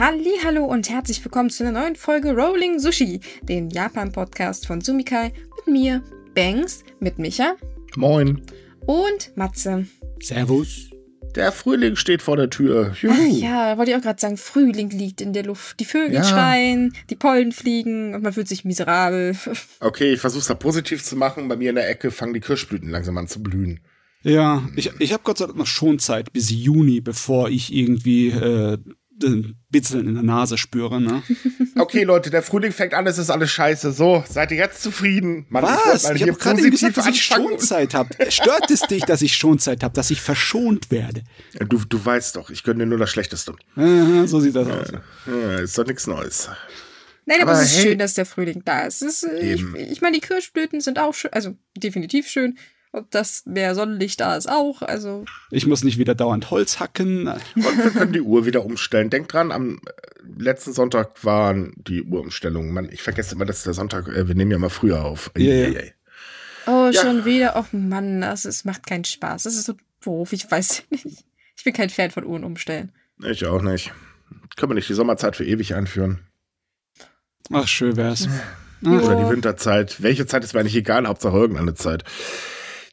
Hallo und herzlich willkommen zu einer neuen Folge Rolling Sushi, dem Japan-Podcast von Sumikai mit mir, Banks, mit Micha Moin. und Matze. Servus. Der Frühling steht vor der Tür. Juhu. Ach ja, wollte ich auch gerade sagen, Frühling liegt in der Luft. Die Vögel Ja. schreien, die Pollen fliegen und man fühlt sich miserabel. Okay, ich versuch's da positiv zu machen. Bei mir in der Ecke fangen die Kirschblüten langsam an zu blühen. Ja, ich, ich habe Gott sei Dank noch schon Zeit bis Juni, bevor ich irgendwie äh, Bitzeln in der Nase spüre. Ne? Okay, Leute, der Frühling fängt an, es ist alles scheiße. So, seid ihr jetzt zufrieden? Ich wollte Was? Ich hier habe gerade gesagt, dass ich. Schonzeit habe. Stört es dich, dass ich Schonzeit habe, dass ich verschont werde? Du, du weißt doch, ich gönne dir nur das Schlechteste. Aha, so sieht das aus. Ja, ist doch nichts Neues. Nein, aber, Aber es ist hey. schön, dass der Frühling da ist. Es ist ich ich meine, die Kirschblüten sind auch schön, also definitiv schön. Und dass mehr Sonnenlicht da ist auch. Also, Ich muss nicht wieder dauernd Holz hacken. Und wir können die Uhr wieder umstellen. Denkt dran, am äh, letzten Sonntag waren die Uhrumstellungen. Mann, ich vergesse immer, dass der Sonntag, äh, wir nehmen ja mal früher auf. Ja. Eieiei. oh, Ja. schon wieder. Oh Mann, das ist, macht keinen Spaß. Das ist so doof, ich weiß nicht. Ich bin kein Fan von Uhren umstellen. Ich auch nicht. Können wir nicht die Sommerzeit für ewig einführen? Ach, schön wär's. Jo. Oder die Winterzeit. Welche Zeit ist mir eigentlich egal, Hauptsache irgendeine Zeit.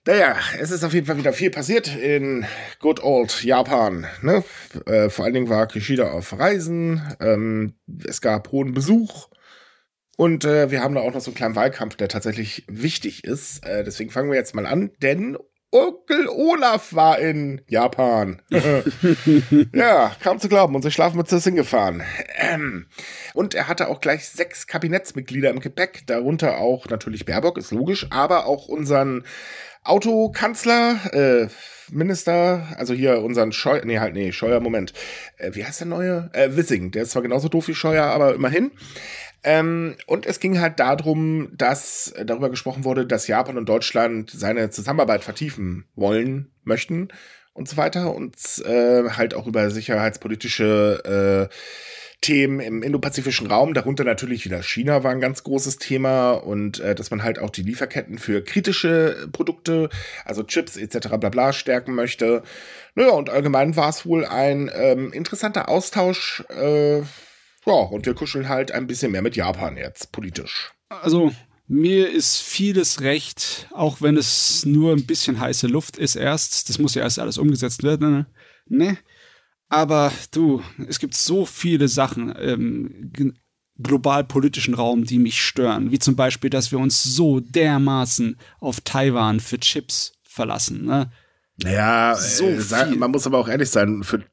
Naja, es ist auf jeden Fall wieder viel passiert in good old Japan. Ne? Äh, vor allen Dingen war Kishida auf Reisen, ähm, es gab hohen Besuch und äh, wir haben da auch noch so einen kleinen Wahlkampf, der tatsächlich wichtig ist. Äh, deswegen fangen wir jetzt mal an, denn Onkel Olaf war in Japan. ja, kaum zu glauben, unsere Schlafmütze ist hingefahren. Ähm, und er hatte auch gleich sechs Kabinettsmitglieder im Gepäck, darunter auch natürlich Baerbock, ist logisch, aber auch unseren Autokanzler, äh, Minister, also hier unseren Scheuer, nee, halt, nee, Scheuer, Moment. Äh, wie heißt der neue? Äh, Wissing, der ist zwar genauso doof wie Scheuer, aber immerhin. Ähm, und es ging halt darum, dass äh, darüber gesprochen wurde, dass Japan und Deutschland seine Zusammenarbeit vertiefen wollen, möchten und so weiter und äh, halt auch über sicherheitspolitische äh, Themen im indopazifischen Raum, darunter natürlich wieder China war ein ganz großes Thema und äh, dass man halt auch die Lieferketten für kritische Produkte, also Chips etc. bla bla stärken möchte. Naja, und allgemein war es wohl ein ähm, interessanter Austausch. Ja, und wir kuscheln halt ein bisschen mehr mit Japan jetzt, politisch. Also, mir ist vieles recht, auch wenn es nur ein bisschen heiße Luft ist erst. Das muss ja erst alles umgesetzt werden. Ne? Aber du, es gibt so viele Sachen im global-politischen Raum, die mich stören. Wie zum Beispiel, dass wir uns so dermaßen auf Taiwan für Chips verlassen. Ne? Naja, So äh, man muss aber auch ehrlich sein, für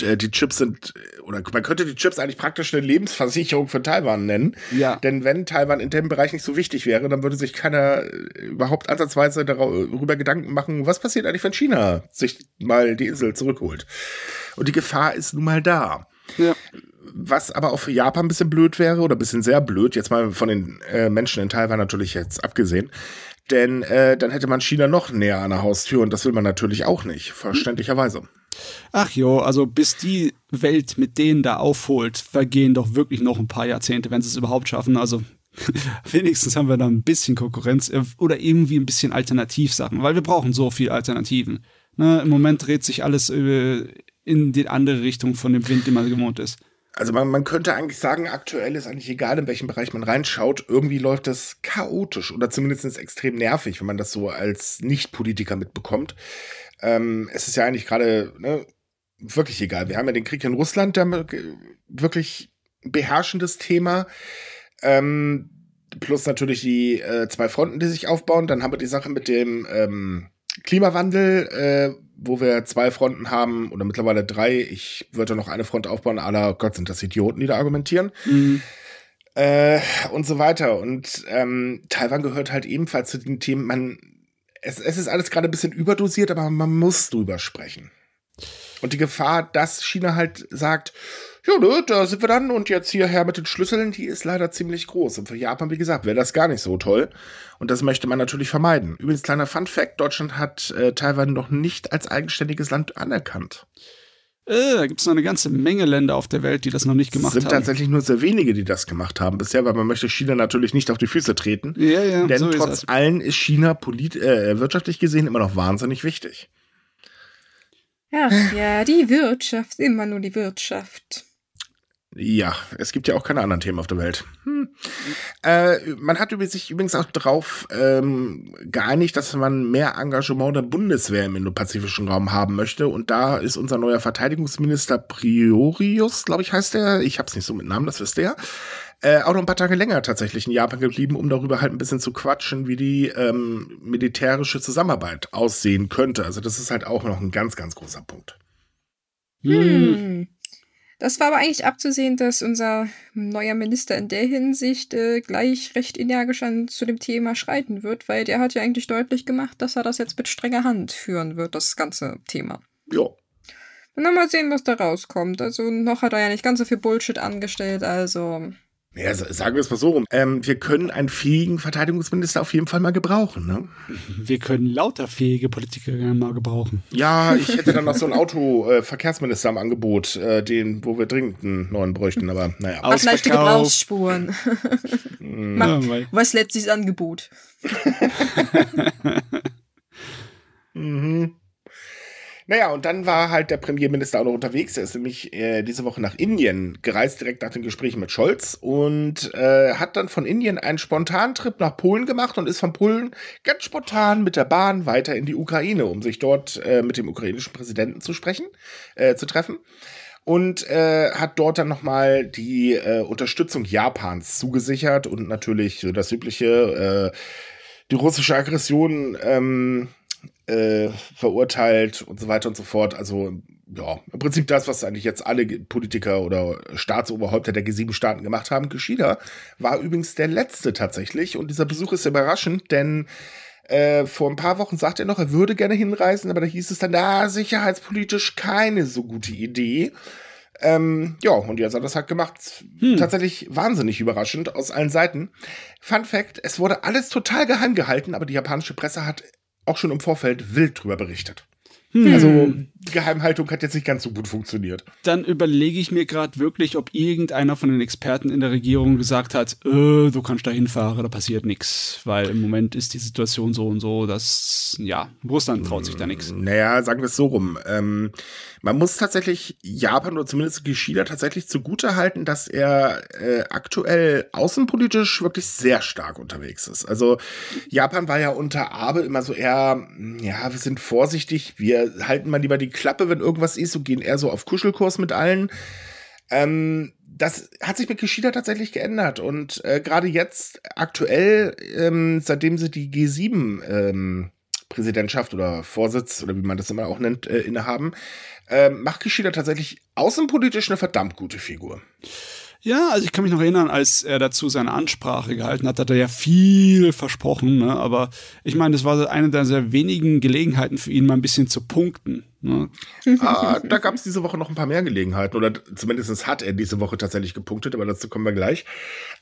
die Chips sind, äh, oder man könnte die Chips eigentlich praktisch eine Lebensversicherung für Taiwan nennen. Ja. Denn wenn Taiwan in dem Bereich nicht so wichtig wäre, dann würde sich keiner äh, überhaupt ansatzweise darüber Gedanken machen, was passiert eigentlich, wenn China sich mal die Insel zurückholt. Und die Gefahr ist nun mal da. ja. Was aber auch für Japan ein bisschen blöd wäre oder ein bisschen sehr blöd, jetzt mal von den äh, Menschen in Taiwan natürlich jetzt abgesehen. Denn äh, dann hätte man China noch näher an der Haustür und das will man natürlich auch nicht, verständlicherweise. Ach jo, also bis die Welt mit denen da aufholt, vergehen doch wirklich noch ein paar Jahrzehnte, wenn sie es überhaupt schaffen. Also wenigstens haben wir da ein bisschen Konkurrenz äh, oder irgendwie ein bisschen Alternativsachen, weil wir brauchen so viel Alternativen. Ne, Im Moment dreht sich alles äh, in die andere Richtung von dem Wind, den man gewohnt ist. Also man, man könnte eigentlich sagen, aktuell ist eigentlich egal, in welchem Bereich man reinschaut, irgendwie läuft das chaotisch oder zumindest extrem nervig, wenn man das so als Nicht-Politiker mitbekommt. Ähm, es ist ja eigentlich gerade ne, wirklich egal. Wir haben ja den Krieg in Russland, der wirklich beherrschendes Thema. Ähm, plus natürlich die äh, zwei Fronten, die sich aufbauen. Dann haben wir die Sache mit dem ähm, Klimawandel, äh, wo wir zwei Fronten haben oder mittlerweile drei. Ich würde noch eine Front aufbauen, aller Gott sind das Idioten, die da argumentieren. Äh, und so weiter. Und ähm, Taiwan gehört halt ebenfalls zu den Themen, man, es, es ist alles gerade ein bisschen überdosiert, aber man muss drüber sprechen. Und die Gefahr, dass China halt sagt, ja, ne, da sind wir dann und jetzt hierher mit den Schlüsseln, die ist leider ziemlich groß. Und für Japan, wie gesagt, wäre das gar nicht so toll. Und das möchte man natürlich vermeiden. Übrigens, kleiner Fun Fact, Deutschland hat äh, Taiwan noch nicht als eigenständiges Land anerkannt. Äh, da gibt es noch eine ganze Menge Länder auf der Welt, die das noch nicht Es gemacht sind haben. tatsächlich nur sehr wenige, die das gemacht haben bisher, weil man möchte China natürlich nicht auf die Füße treten. Ja, ja, Denn so ist trotz das. allem ist China polit äh, wirtschaftlich gesehen immer noch wahnsinnig wichtig. Ach ja, die Wirtschaft, immer nur die Wirtschaft. Ja, es gibt ja auch keine anderen Themen auf der Welt. Hm. Äh, man hat sich übrigens auch darauf ähm, geeinigt, dass man mehr Engagement der Bundeswehr im indopazifischen Raum haben möchte. Und da ist unser neuer Verteidigungsminister Priorius, glaube ich, heißt der. Ich habe es nicht so mit Namen, das wisst ihr. Äh, auch noch ein paar Tage länger tatsächlich in Japan geblieben, um darüber halt ein bisschen zu quatschen, wie die ähm, militärische Zusammenarbeit aussehen könnte. Also das ist halt auch noch ein ganz, ganz großer Punkt. Hm. Das war aber eigentlich abzusehen, dass unser neuer Minister in der Hinsicht äh, gleich recht energisch an zu dem Thema schreiten wird, weil der hat ja eigentlich deutlich gemacht, dass er das jetzt mit strenger Hand führen wird, das ganze Thema. Ja. Und dann mal sehen, was da rauskommt. Also noch hat er ja nicht ganz so viel Bullshit angestellt, also ja, sagen wir es mal so rum. Ähm, wir können einen fähigen Verteidigungsminister auf jeden Fall mal gebrauchen. Ne? Wir können lauter fähige Politiker mal gebrauchen. Ja, ich hätte dann noch so einen Autoverkehrsminister äh, am Angebot, äh, den, wo wir dringend einen neuen bräuchten. Aber naja. Was leichte Gebrauchsspuren. ja, was letztes Angebot? mhm. Naja, und dann war halt der Premierminister auch noch unterwegs. Er ist nämlich äh, diese Woche nach Indien gereist, direkt nach den Gesprächen mit Scholz und äh, hat dann von Indien einen spontanen Trip nach Polen gemacht und ist von Polen ganz spontan mit der Bahn weiter in die Ukraine, um sich dort äh, mit dem ukrainischen Präsidenten zu sprechen, äh, zu treffen und äh, hat dort dann nochmal die äh, Unterstützung Japans zugesichert und natürlich so das übliche, äh, die russische Aggression ähm, äh, verurteilt und so weiter und so fort. Also ja, im Prinzip das, was eigentlich jetzt alle Politiker oder Staatsoberhäupter der G7-Staaten gemacht haben. Kishida war übrigens der letzte tatsächlich und dieser Besuch ist überraschend, denn äh, vor ein paar Wochen sagte er noch, er würde gerne hinreisen, aber da hieß es dann, na, sicherheitspolitisch keine so gute Idee. Ähm, ja, und jetzt hat das halt gemacht. Hm. Tatsächlich wahnsinnig überraschend aus allen Seiten. Fun Fact: Es wurde alles total geheim gehalten, aber die japanische Presse hat auch schon im Vorfeld wild drüber berichtet. Hm. Also Geheimhaltung hat jetzt nicht ganz so gut funktioniert. Dann überlege ich mir gerade wirklich, ob irgendeiner von den Experten in der Regierung gesagt hat, äh, du kannst da hinfahren, da passiert nichts. Weil im Moment ist die Situation so und so, dass, ja, Russland traut sich da nichts. Naja, sagen wir es so rum. Ähm, man muss tatsächlich Japan oder zumindest Kishida tatsächlich zugute halten, dass er äh, aktuell außenpolitisch wirklich sehr stark unterwegs ist. Also Japan war ja unter Abe immer so eher, ja, wir sind vorsichtig, wir halten mal lieber die Klappe, wenn irgendwas ist, und gehen eher so auf Kuschelkurs mit allen. Ähm, das hat sich mit Kishida tatsächlich geändert. Und äh, gerade jetzt, aktuell, ähm, seitdem sie die G7 ähm, Präsidentschaft oder Vorsitz oder wie man das immer auch nennt, äh, innehaben, äh, macht Kishida tatsächlich außenpolitisch eine verdammt gute Figur. Ja, also ich kann mich noch erinnern, als er dazu seine Ansprache gehalten hat, hat er ja viel versprochen, ne? aber ich meine, das war eine der sehr wenigen Gelegenheiten für ihn, mal ein bisschen zu punkten. Ne? ah, da gab es diese Woche noch ein paar mehr Gelegenheiten, oder zumindest hat er diese Woche tatsächlich gepunktet, aber dazu kommen wir gleich.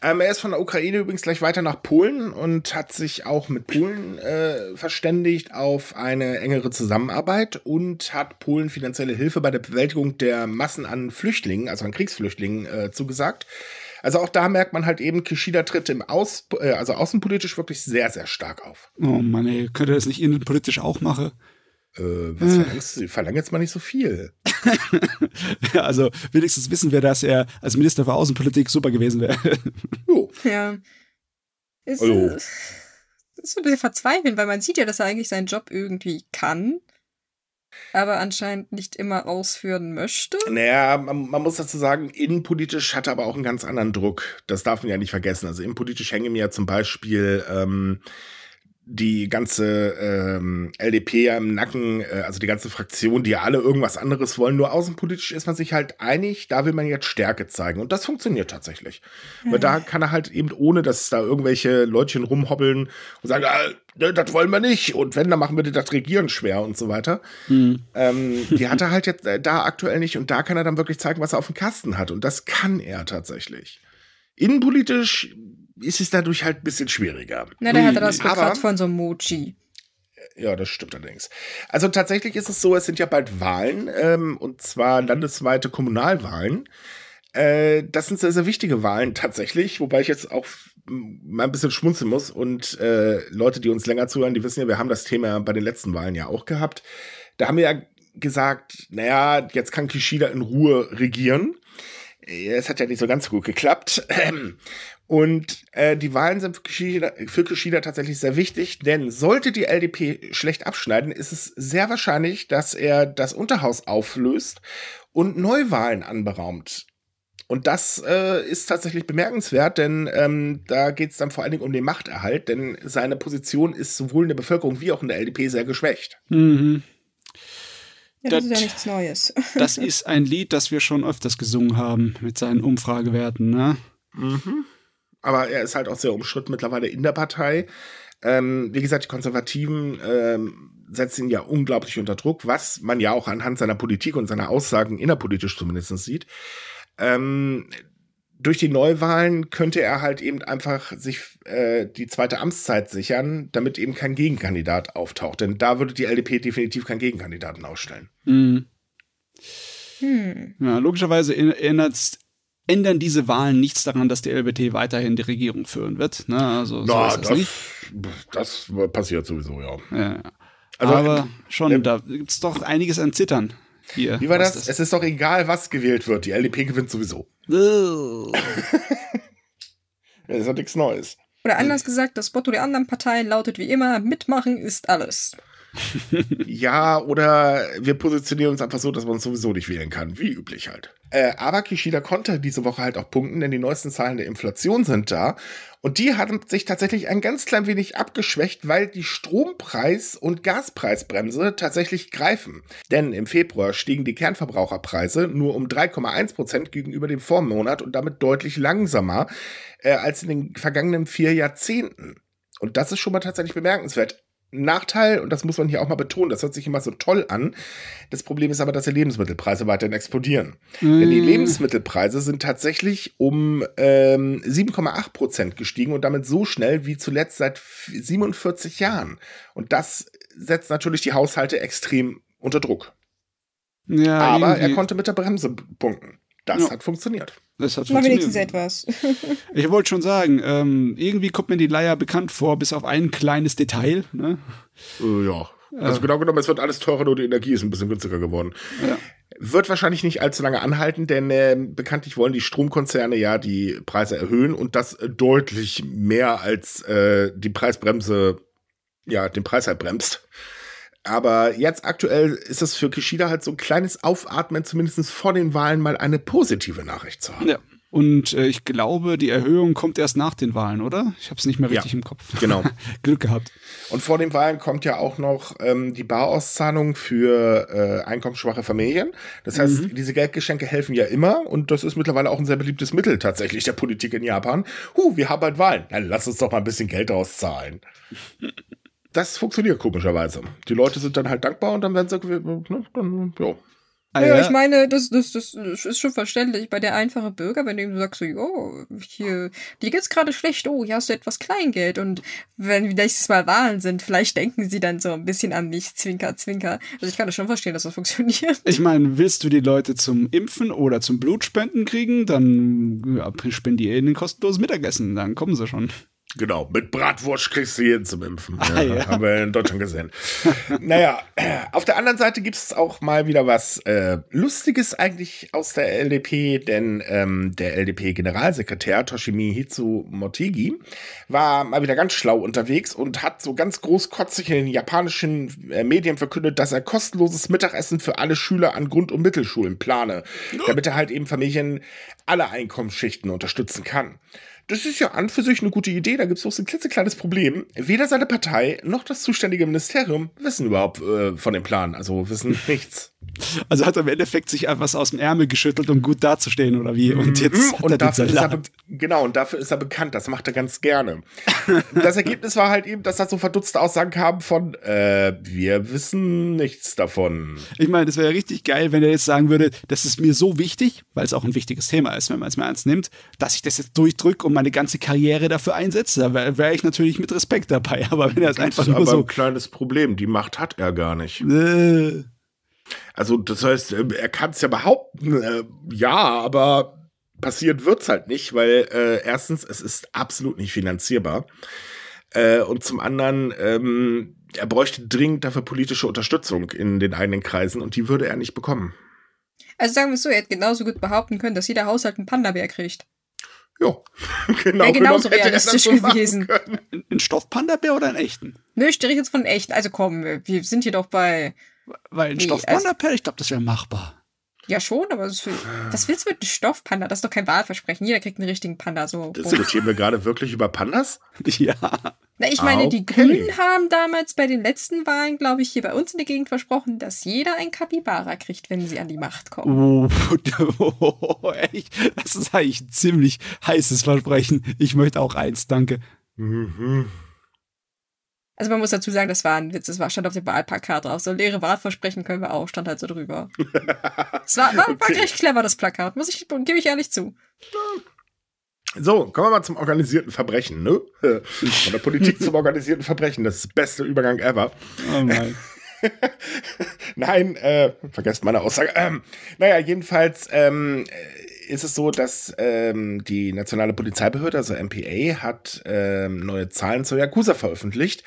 Ähm, er ist von der Ukraine übrigens gleich weiter nach Polen und hat sich auch mit Polen äh, verständigt auf eine engere Zusammenarbeit und hat Polen finanzielle Hilfe bei der Bewältigung der Massen an Flüchtlingen, also an Kriegsflüchtlingen, äh, zugesagt. Also auch da merkt man halt eben, Kishida tritt im Aus, äh, also außenpolitisch wirklich sehr, sehr stark auf. Oh Mann, ey, könnte er das nicht innenpolitisch auch machen? Äh, was hm. verlangst du? Verlang jetzt mal nicht so viel. ja, also wenigstens wissen wir, dass er als Minister für Außenpolitik super gewesen wäre. jo. Ja. Ist, also. ist so ein bisschen verzweifelnd, weil man sieht ja, dass er eigentlich seinen Job irgendwie kann, aber anscheinend nicht immer ausführen möchte. Naja, man, man, muss dazu sagen, innenpolitisch hat er aber auch einen ganz anderen Druck. Das darf man ja nicht vergessen. Also innenpolitisch hängen mir ja zum Beispiel ähm, die ganze ähm, LDP ja im Nacken, äh, also die ganze Fraktion, die alle irgendwas anderes wollen. Nur außenpolitisch ist man sich halt einig, da will man jetzt Stärke zeigen. Und das funktioniert tatsächlich. Mhm. Weil da kann er halt eben, ohne dass da irgendwelche Leutchen rumhoppeln und sagen, ah, ne, das wollen wir nicht. Und wenn, dann machen wir das Regieren schwer und so weiter. Mhm. Ähm, die hat er halt jetzt äh, da aktuell nicht. Und da kann er dann wirklich zeigen, was er auf dem Kasten hat. Und das kann er tatsächlich. Innenpolitisch ist es dadurch halt ein bisschen schwieriger. Na, da hat er das Rückgrat von so einem Mochi. Ja, das stimmt allerdings. Also tatsächlich ist es so, es sind ja bald Wahlen, ähm, und zwar landesweite Kommunalwahlen. Äh, das sind sehr, sehr wichtige Wahlen tatsächlich, wobei ich jetzt auch mal ein bisschen schmunzeln muss. Und äh, Leute, die uns länger zuhören, die wissen ja, wir haben das Thema bei den letzten Wahlen ja auch gehabt. Da haben wir ja gesagt, naja, jetzt kann Kishida in Ruhe regieren. es hat ja nicht so ganz gut geklappt. Und äh, die Wahlen sind für Kishida, für Kishida tatsächlich sehr wichtig, denn sollte die LDP schlecht abschneiden, ist es sehr wahrscheinlich, dass er das Unterhaus auflöst und Neuwahlen anberaumt. Und das äh, ist tatsächlich bemerkenswert, denn ähm, da geht es dann vor allen Dingen um den Machterhalt, denn seine Position ist sowohl in der Bevölkerung wie auch in der LDP sehr geschwächt. Mhm. Ja, das, das, ist ja nichts Neues. das ist ein Lied, das wir schon öfters gesungen haben mit seinen Umfragewerten, ne? Mhm. Aber er ist halt auch sehr umstritten mittlerweile in der Partei. Ähm, wie gesagt, die Konservativen ähm, setzen ihn ja unglaublich unter Druck, was man ja auch anhand seiner Politik und seiner Aussagen innerpolitisch zumindest sieht. Ähm, durch die Neuwahlen könnte er halt eben einfach sich äh, die zweite Amtszeit sichern, damit eben kein Gegenkandidat auftaucht. Denn da würde die LDP definitiv keinen Gegenkandidaten ausstellen. Mhm. Hm. Ja, logischerweise ändern diese Wahlen nichts daran, dass die LBT weiterhin die Regierung führen wird. Ne? Also, so Na, das, das, das, passiert sowieso, ja. ja. Also, Aber schon, äh, da gibt es doch einiges an Zittern. Hier, Wie war das? das? Es ist doch egal, was gewählt wird. Die LDP gewinnt sowieso. Oh. das ist doch nichts Neues. Oder anders gesagt, das Motto der anderen Parteien lautet wie immer: Mitmachen ist alles. Ja, oder wir positionieren uns einfach so, dass man uns sowieso nicht wählen kann, wie üblich halt. Äh, aber Kishida konnte diese Woche halt auch punkten, denn die neuesten Zahlen der Inflation sind da und die haben sich tatsächlich ein ganz klein wenig abgeschwächt, weil die Strompreis- und Gaspreisbremse tatsächlich greifen. Denn im Februar stiegen die Kernverbraucherpreise nur um 3,1 Prozent gegenüber dem Vormonat und damit deutlich langsamer äh, als in den vergangenen vier Jahrzehnten. Und das ist schon mal tatsächlich bemerkenswert. Nachteil, und das muss man hier auch mal betonen, das hört sich immer so toll an. Das Problem ist aber, dass die Lebensmittelpreise weiterhin explodieren. Mm. Denn die Lebensmittelpreise sind tatsächlich um ähm, 7,8 Prozent gestiegen und damit so schnell wie zuletzt seit 47 Jahren. Und das setzt natürlich die Haushalte extrem unter Druck. Ja, aber irgendwie. er konnte mit der Bremse punkten. Das ja. hat funktioniert. Das hat Mal wenigstens etwas. ich wollte schon sagen, ähm, irgendwie kommt mir die Leier bekannt vor, bis auf ein kleines Detail. Ne? Äh, ja. Also äh. genau genommen, es wird alles teurer, nur die Energie ist ein bisschen günstiger geworden. Ja. Wird wahrscheinlich nicht allzu lange anhalten, denn äh, bekanntlich wollen die Stromkonzerne ja die Preise erhöhen und das deutlich mehr als äh, die Preisbremse ja den Preis halt bremst. Aber jetzt aktuell ist es für Kishida halt so ein kleines Aufatmen, zumindest vor den Wahlen mal eine positive Nachricht zu haben. Ja. Und äh, ich glaube, die Erhöhung kommt erst nach den Wahlen, oder? Ich habe es nicht mehr richtig ja, im Kopf. Genau. Glück gehabt. Und vor den Wahlen kommt ja auch noch ähm, die Barauszahlung für äh, einkommensschwache Familien. Das heißt, mhm. diese Geldgeschenke helfen ja immer und das ist mittlerweile auch ein sehr beliebtes Mittel tatsächlich der Politik in Japan. Huh, wir haben bald Wahlen. Dann lass uns doch mal ein bisschen Geld auszahlen. Das funktioniert komischerweise. Die Leute sind dann halt dankbar und dann werden sie, ne, dann, ja. Ah, ja, ja, ich meine, das, das, das ist schon verständlich. Bei der einfache Bürger, wenn du sagst so, jo, hier, dir geht's gerade schlecht, oh, hier hast du etwas Kleingeld. Und wenn nächstes Mal Wahlen sind, vielleicht denken sie dann so ein bisschen an mich, zwinker, zwinker. Also ich kann das schon verstehen, dass das funktioniert. Ich meine, willst du die Leute zum Impfen oder zum Blutspenden kriegen, dann ja, spendier ihnen kostenloses Mittagessen, dann kommen sie schon. Genau, mit Bratwurst kriegst du jeden zum Impfen. Ah, ja, ja. Haben wir in Deutschland gesehen. naja, auf der anderen Seite gibt es auch mal wieder was äh, Lustiges eigentlich aus der LDP, denn ähm, der LDP-Generalsekretär Toshimi Motegi war mal wieder ganz schlau unterwegs und hat so ganz großkotzig in den japanischen äh, Medien verkündet, dass er kostenloses Mittagessen für alle Schüler an Grund- und Mittelschulen plane, damit er halt eben Familien aller Einkommensschichten unterstützen kann das ist ja an für sich eine gute Idee. Da gibt es bloß ein klitzekleines Problem. Weder seine Partei noch das zuständige Ministerium wissen überhaupt äh, von dem Plan. Also wissen nichts. Also hat er im Endeffekt sich etwas aus dem Ärmel geschüttelt, um gut dazustehen, oder wie? Und jetzt mhm. und dafür ist er genau, und dafür ist er bekannt. Das macht er ganz gerne. das Ergebnis war halt eben, dass da so verdutzte Aussagen kamen von, äh, wir wissen nichts davon. Ich meine, das wäre ja richtig geil, wenn er jetzt sagen würde, das ist mir so wichtig, weil es auch ein wichtiges Thema ist, wenn man es mal ernst nimmt, dass ich das jetzt durchdrücke und meine ganze Karriere dafür einsetze. Da wäre wär ich natürlich mit Respekt dabei. Aber wenn er es einfach nur aber so. ein kleines Problem. Die Macht hat er gar nicht. Äh. Also, das heißt, äh, er kann es ja behaupten, äh, ja, aber passiert wird's halt nicht, weil äh, erstens, es ist absolut nicht finanzierbar. Äh, und zum anderen, ähm, er bräuchte dringend dafür politische Unterstützung in den eigenen Kreisen und die würde er nicht bekommen. Also sagen wir es so, er hätte genauso gut behaupten können, dass jeder Haushalt einen Panda-Bär kriegt. Ja, genau. Wäre genauso genommen hätte das realistisch so gewesen. Ein Stoffpanda-Bär oder einen echten? Nö, ich stehe jetzt von echt. Also komm, wir sind hier doch bei. Weil ein Nee, Stoffpanda-Bär, ich glaube, das wäre machbar. Ja, schon, aber das für, was willst du mit einem Stoffpanda? Das ist doch kein Wahlversprechen. Jeder kriegt einen richtigen Panda. So. Diskutieren wir gerade wirklich über Pandas? Ja. Na, ich meine, die Okay. Grünen haben damals bei den letzten Wahlen, glaube ich, hier bei uns in der Gegend versprochen, dass jeder ein Kapibara kriegt, wenn sie an die Macht kommen. Oh, echt? Das ist eigentlich ein ziemlich heißes Versprechen. Ich möchte auch eins, danke. Mhm. Also man muss dazu sagen, das war ein Witz, das war, stand auf dem Wahlplakat drauf. So leere Wahlversprechen können wir auch, stand halt so drüber. Es war, war, war Okay. recht clever, das Plakat, muss ich, gebe ich ehrlich zu. So, kommen wir mal zum organisierten Verbrechen, ne? Von der Politik zum organisierten Verbrechen. Das ist der beste Übergang ever. Oh mein. Nein, äh, vergesst meine Aussage. Ähm, naja, jedenfalls ähm, äh, ist es so, dass ähm, die nationale Polizeibehörde, also MPA, hat ähm, neue Zahlen zur Yakuza veröffentlicht.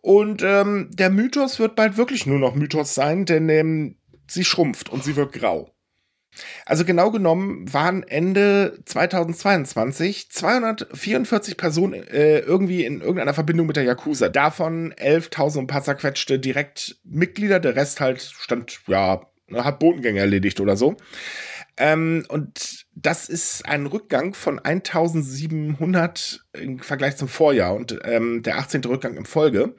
Und ähm, der Mythos wird bald wirklich nur noch Mythos sein, denn ähm, sie schrumpft und sie wird grau. Also genau genommen waren Ende 2022 244 Personen äh, irgendwie in irgendeiner Verbindung mit der Yakuza. Davon 11.000 und paar zerquetschte direkt Mitglieder. Der Rest halt stand, ja, hat Botengänge erledigt oder so. Ähm, und das ist ein Rückgang von 1700 im Vergleich zum Vorjahr und ähm, der 18. Rückgang in Folge.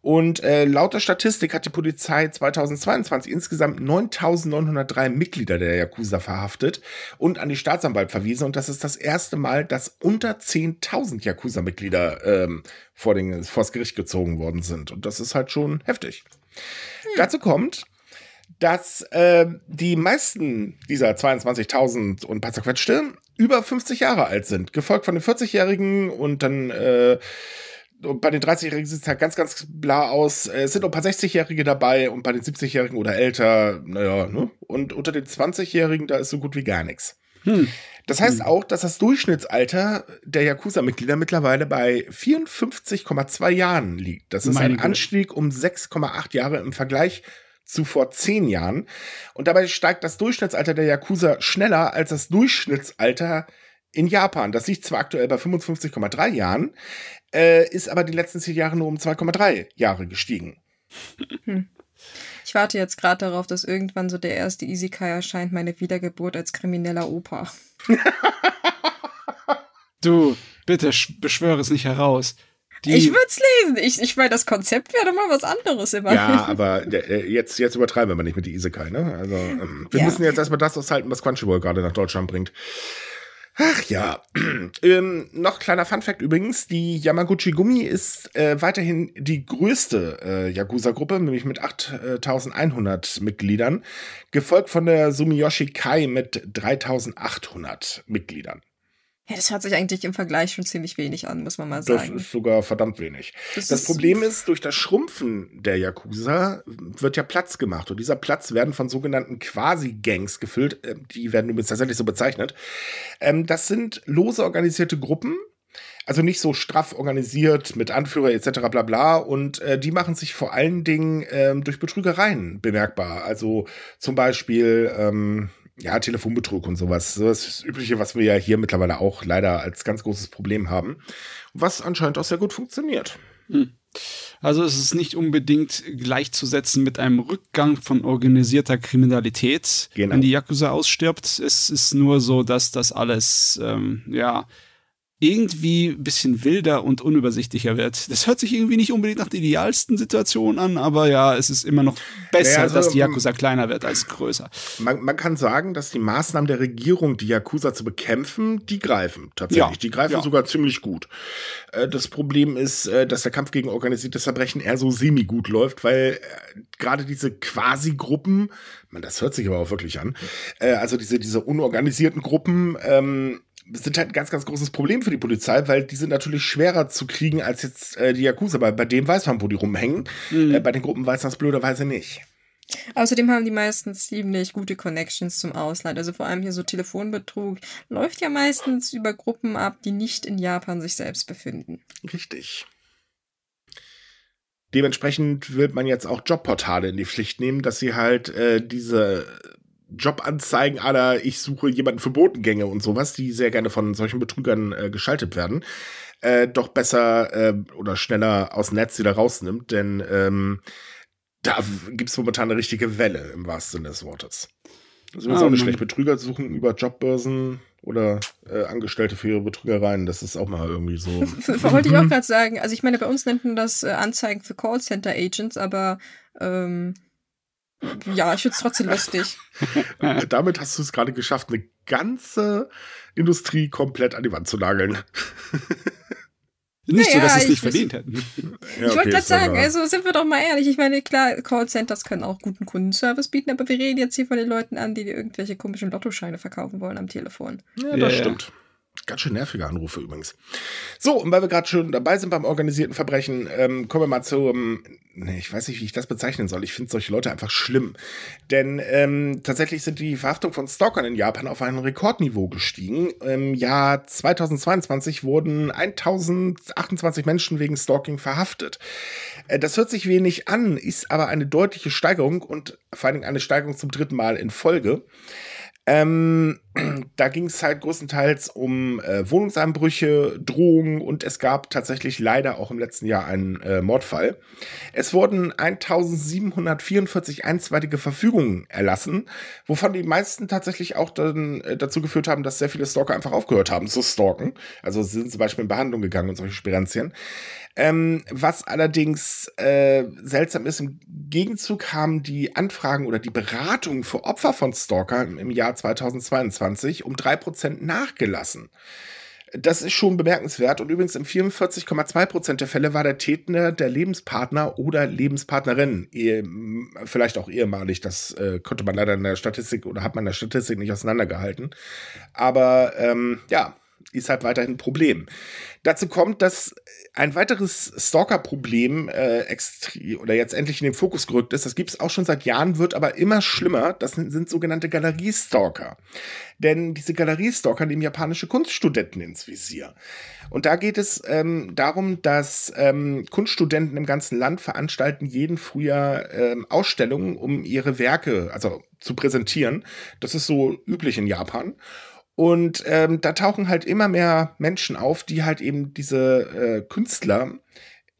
Und äh, laut der Statistik hat die Polizei 2022 insgesamt 9.903 Mitglieder der Yakuza verhaftet und an die Staatsanwalt verwiesen. Und das ist das erste Mal, dass unter 10.000 Yakuza-Mitglieder ähm, vor den, vors Gericht gezogen worden sind. Und das ist halt schon heftig. Dazu kommt, dass äh, die meisten dieser 22.000 und ein paar zerquetschte über 50 Jahre alt sind. Gefolgt von den 40-Jährigen und dann äh, bei den 30-Jährigen sieht es halt ganz, ganz bla aus. Es sind noch ein paar 60-Jährige dabei und bei den 70-Jährigen oder älter, naja, ne? Und unter den 20-Jährigen, da ist so gut wie gar nichts. Hm. Das heißt auch, dass das Durchschnittsalter der Yakuza-Mitglieder mittlerweile bei 54,2 Jahren liegt. Das ist Meine ein. Anstieg um 6,8 Jahre im Vergleich zu vor 10 Jahren. Und dabei steigt das Durchschnittsalter der Yakuza schneller als das Durchschnittsalter in Japan. Das liegt zwar aktuell bei 55,3 Jahren, äh, ist aber die letzten 10 Jahre nur um 2,3 Jahre gestiegen. Ich warte jetzt gerade darauf, dass irgendwann so der erste Isekai erscheint, meine Wiedergeburt als krimineller Opa. Du, bitte sch- beschwöre es nicht heraus. Die, ich würde es lesen. Ich, ich meine, das Konzept wäre doch mal was anderes immer. Ja, aber äh, jetzt, jetzt übertreiben wir nicht mit die Isekai, ne? Also, ähm, wir Ja. müssen jetzt erstmal das aushalten, was Crunchyroll gerade nach Deutschland bringt. Ach ja. ähm, noch kleiner Funfact übrigens: Die Yamaguchi Gumi ist äh, weiterhin die größte äh, Yakuza-Gruppe, nämlich mit 8100 Mitgliedern, gefolgt von der Sumiyoshi Kai mit 3800 Mitgliedern. Ja, das hört sich eigentlich im Vergleich schon ziemlich wenig an, muss man mal Das sagen. ist sogar verdammt wenig. Das Das ist- Problem ist, durch das Schrumpfen der Yakuza wird ja Platz gemacht. Und dieser Platz werden von sogenannten Quasi-Gangs gefüllt. Ähm, Die werden übrigens tatsächlich so bezeichnet. Ähm, Das sind lose organisierte Gruppen. Also nicht so straff organisiert mit Anführer etc. bla bla. Und äh, die machen sich vor allen Dingen ähm, durch Betrügereien bemerkbar. Also zum Beispiel ähm, ja, Telefonbetrug und sowas. So das Übliche, was wir ja hier mittlerweile auch leider als ganz großes Problem haben. Was anscheinend auch sehr gut funktioniert. Also es ist nicht unbedingt gleichzusetzen mit einem Rückgang von organisierter Kriminalität, Genau. wenn die Yakuza ausstirbt. Es ist nur so, dass das alles, ähm, ja, irgendwie ein bisschen wilder und unübersichtlicher wird. Das hört sich irgendwie nicht unbedingt nach der idealsten Situation an, aber ja, es ist immer noch besser, Naja, also, dass die Yakuza kleiner wird als größer. Man, man kann sagen, dass die Maßnahmen der Regierung, die Yakuza zu bekämpfen, die greifen tatsächlich. Ja, die greifen ja. sogar ziemlich gut. Äh, Das Problem ist, äh, dass der Kampf gegen organisiertes Verbrechen eher so semi-gut läuft, weil äh, gerade diese Quasi-Gruppen, man, das hört sich aber auch wirklich an, also diese, diese unorganisierten Gruppen, ähm, sind halt ein ganz, ganz großes Problem für die Polizei, weil die sind natürlich schwerer zu kriegen als jetzt äh, die Yakuza. Bei, bei denen weiß man, wo die rumhängen. Mhm. Äh, bei den Gruppen weiß man es blöderweise nicht. Außerdem haben die meistens ziemlich gute Connections zum Ausland. Also vor allem hier so Telefonbetrug läuft ja meistens über Gruppen ab, die nicht in Japan sich selbst befinden. Richtig. Dementsprechend wird man jetzt auch Jobportale in die Pflicht nehmen, dass sie halt äh, diese Jobanzeigen aller, ich suche jemanden für Botengänge und sowas, die sehr gerne von solchen Betrügern äh, geschaltet werden, äh, doch besser äh, oder schneller aus dem Netz wieder rausnimmt, denn ähm, da gibt es momentan eine richtige Welle im wahrsten Sinne des Wortes. Also ist oh, auch nicht schlecht. Betrüger suchen über Jobbörsen oder äh, Angestellte für ihre Betrügereien. Das ist auch mal irgendwie so. Wollte ich auch gerade sagen. Also ich meine, bei uns nennt man das äh, Anzeigen für Callcenter Agents, aber ähm, ja, ich finde es trotzdem lustig. Damit hast du es gerade geschafft, eine ganze Industrie komplett an die Wand zu nageln. Nicht naja, so, dass sie es nicht verdient hätten. Ja, ich wollte gerade sagen, also sind wir doch mal ehrlich. Ich meine, klar, Callcenters können auch guten Kundenservice bieten, aber wir reden jetzt hier von den Leuten an, die dir irgendwelche komischen Lottoscheine verkaufen wollen am Telefon. Ja, das ja, stimmt. Ganz schön nervige Anrufe übrigens. So, und weil wir gerade schon dabei sind beim organisierten Verbrechen, ähm, kommen wir mal zum, nee, ich weiß nicht, wie ich das bezeichnen soll. Ich finde solche Leute einfach schlimm. Denn ähm, tatsächlich sind die Verhaftung von Stalkern in Japan auf ein Rekordniveau gestiegen. Im Jahr 2022 wurden 1028 Menschen wegen Stalking verhaftet. Äh, das hört sich wenig an, ist aber eine deutliche Steigerung und vor allen Dingen eine Steigerung zum dritten Mal in Folge. Ähm, da ging es halt größtenteils um äh, Wohnungseinbrüche, Drohungen und es gab tatsächlich leider auch im letzten Jahr einen äh, Mordfall. Es wurden 1744 einstweilige Verfügungen erlassen, wovon die meisten tatsächlich auch dann äh, dazu geführt haben, dass sehr viele Stalker einfach aufgehört haben zu stalken. Also sind zum Beispiel in Behandlung gegangen und solche Sperenzien. Ähm, was allerdings äh, seltsam ist, im Gegenzug haben die Anfragen oder die Beratungen für Opfer von Stalker im Jahr 2022 um drei Prozent nachgelassen. Das ist schon bemerkenswert und übrigens in 44,2 Prozent der Fälle war der Täter der Lebenspartner oder Lebenspartnerin. Ehe, vielleicht auch ehemalig, das äh, konnte man leider in der Statistik oder hat man in der Statistik nicht auseinandergehalten. Aber ähm, ja, ist halt weiterhin ein Problem. Dazu kommt, dass ein weiteres Stalker-Problem äh, oder jetzt endlich in den Fokus gerückt ist. Das gibt es auch schon seit Jahren, wird aber immer schlimmer. Das sind sogenannte Galeriestalker. Denn diese Galeriestalker nehmen japanische Kunststudenten ins Visier. Und da geht es ähm, darum, dass ähm, Kunststudenten im ganzen Land veranstalten jeden Frühjahr ähm, Ausstellungen, um ihre Werke also zu präsentieren. Das ist so üblich in Japan. Und ähm, da tauchen halt immer mehr Menschen auf, die halt eben diese äh, Künstler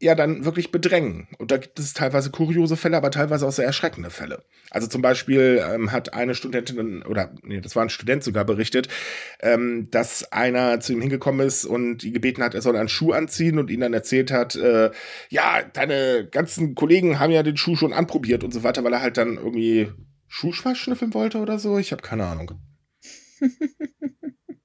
ja dann wirklich bedrängen. Und da gibt es teilweise kuriose Fälle, aber teilweise auch sehr erschreckende Fälle. Also zum Beispiel ähm, hat eine Studentin, oder nee, das war ein Student sogar berichtet, ähm, dass einer zu ihm hingekommen ist und ihn gebeten hat, er soll einen Schuh anziehen und ihn dann erzählt hat, äh, ja, deine ganzen Kollegen haben ja den Schuh schon anprobiert und so weiter, weil er halt dann irgendwie Schuhschweiß schnüffeln wollte oder so. Ich habe keine Ahnung.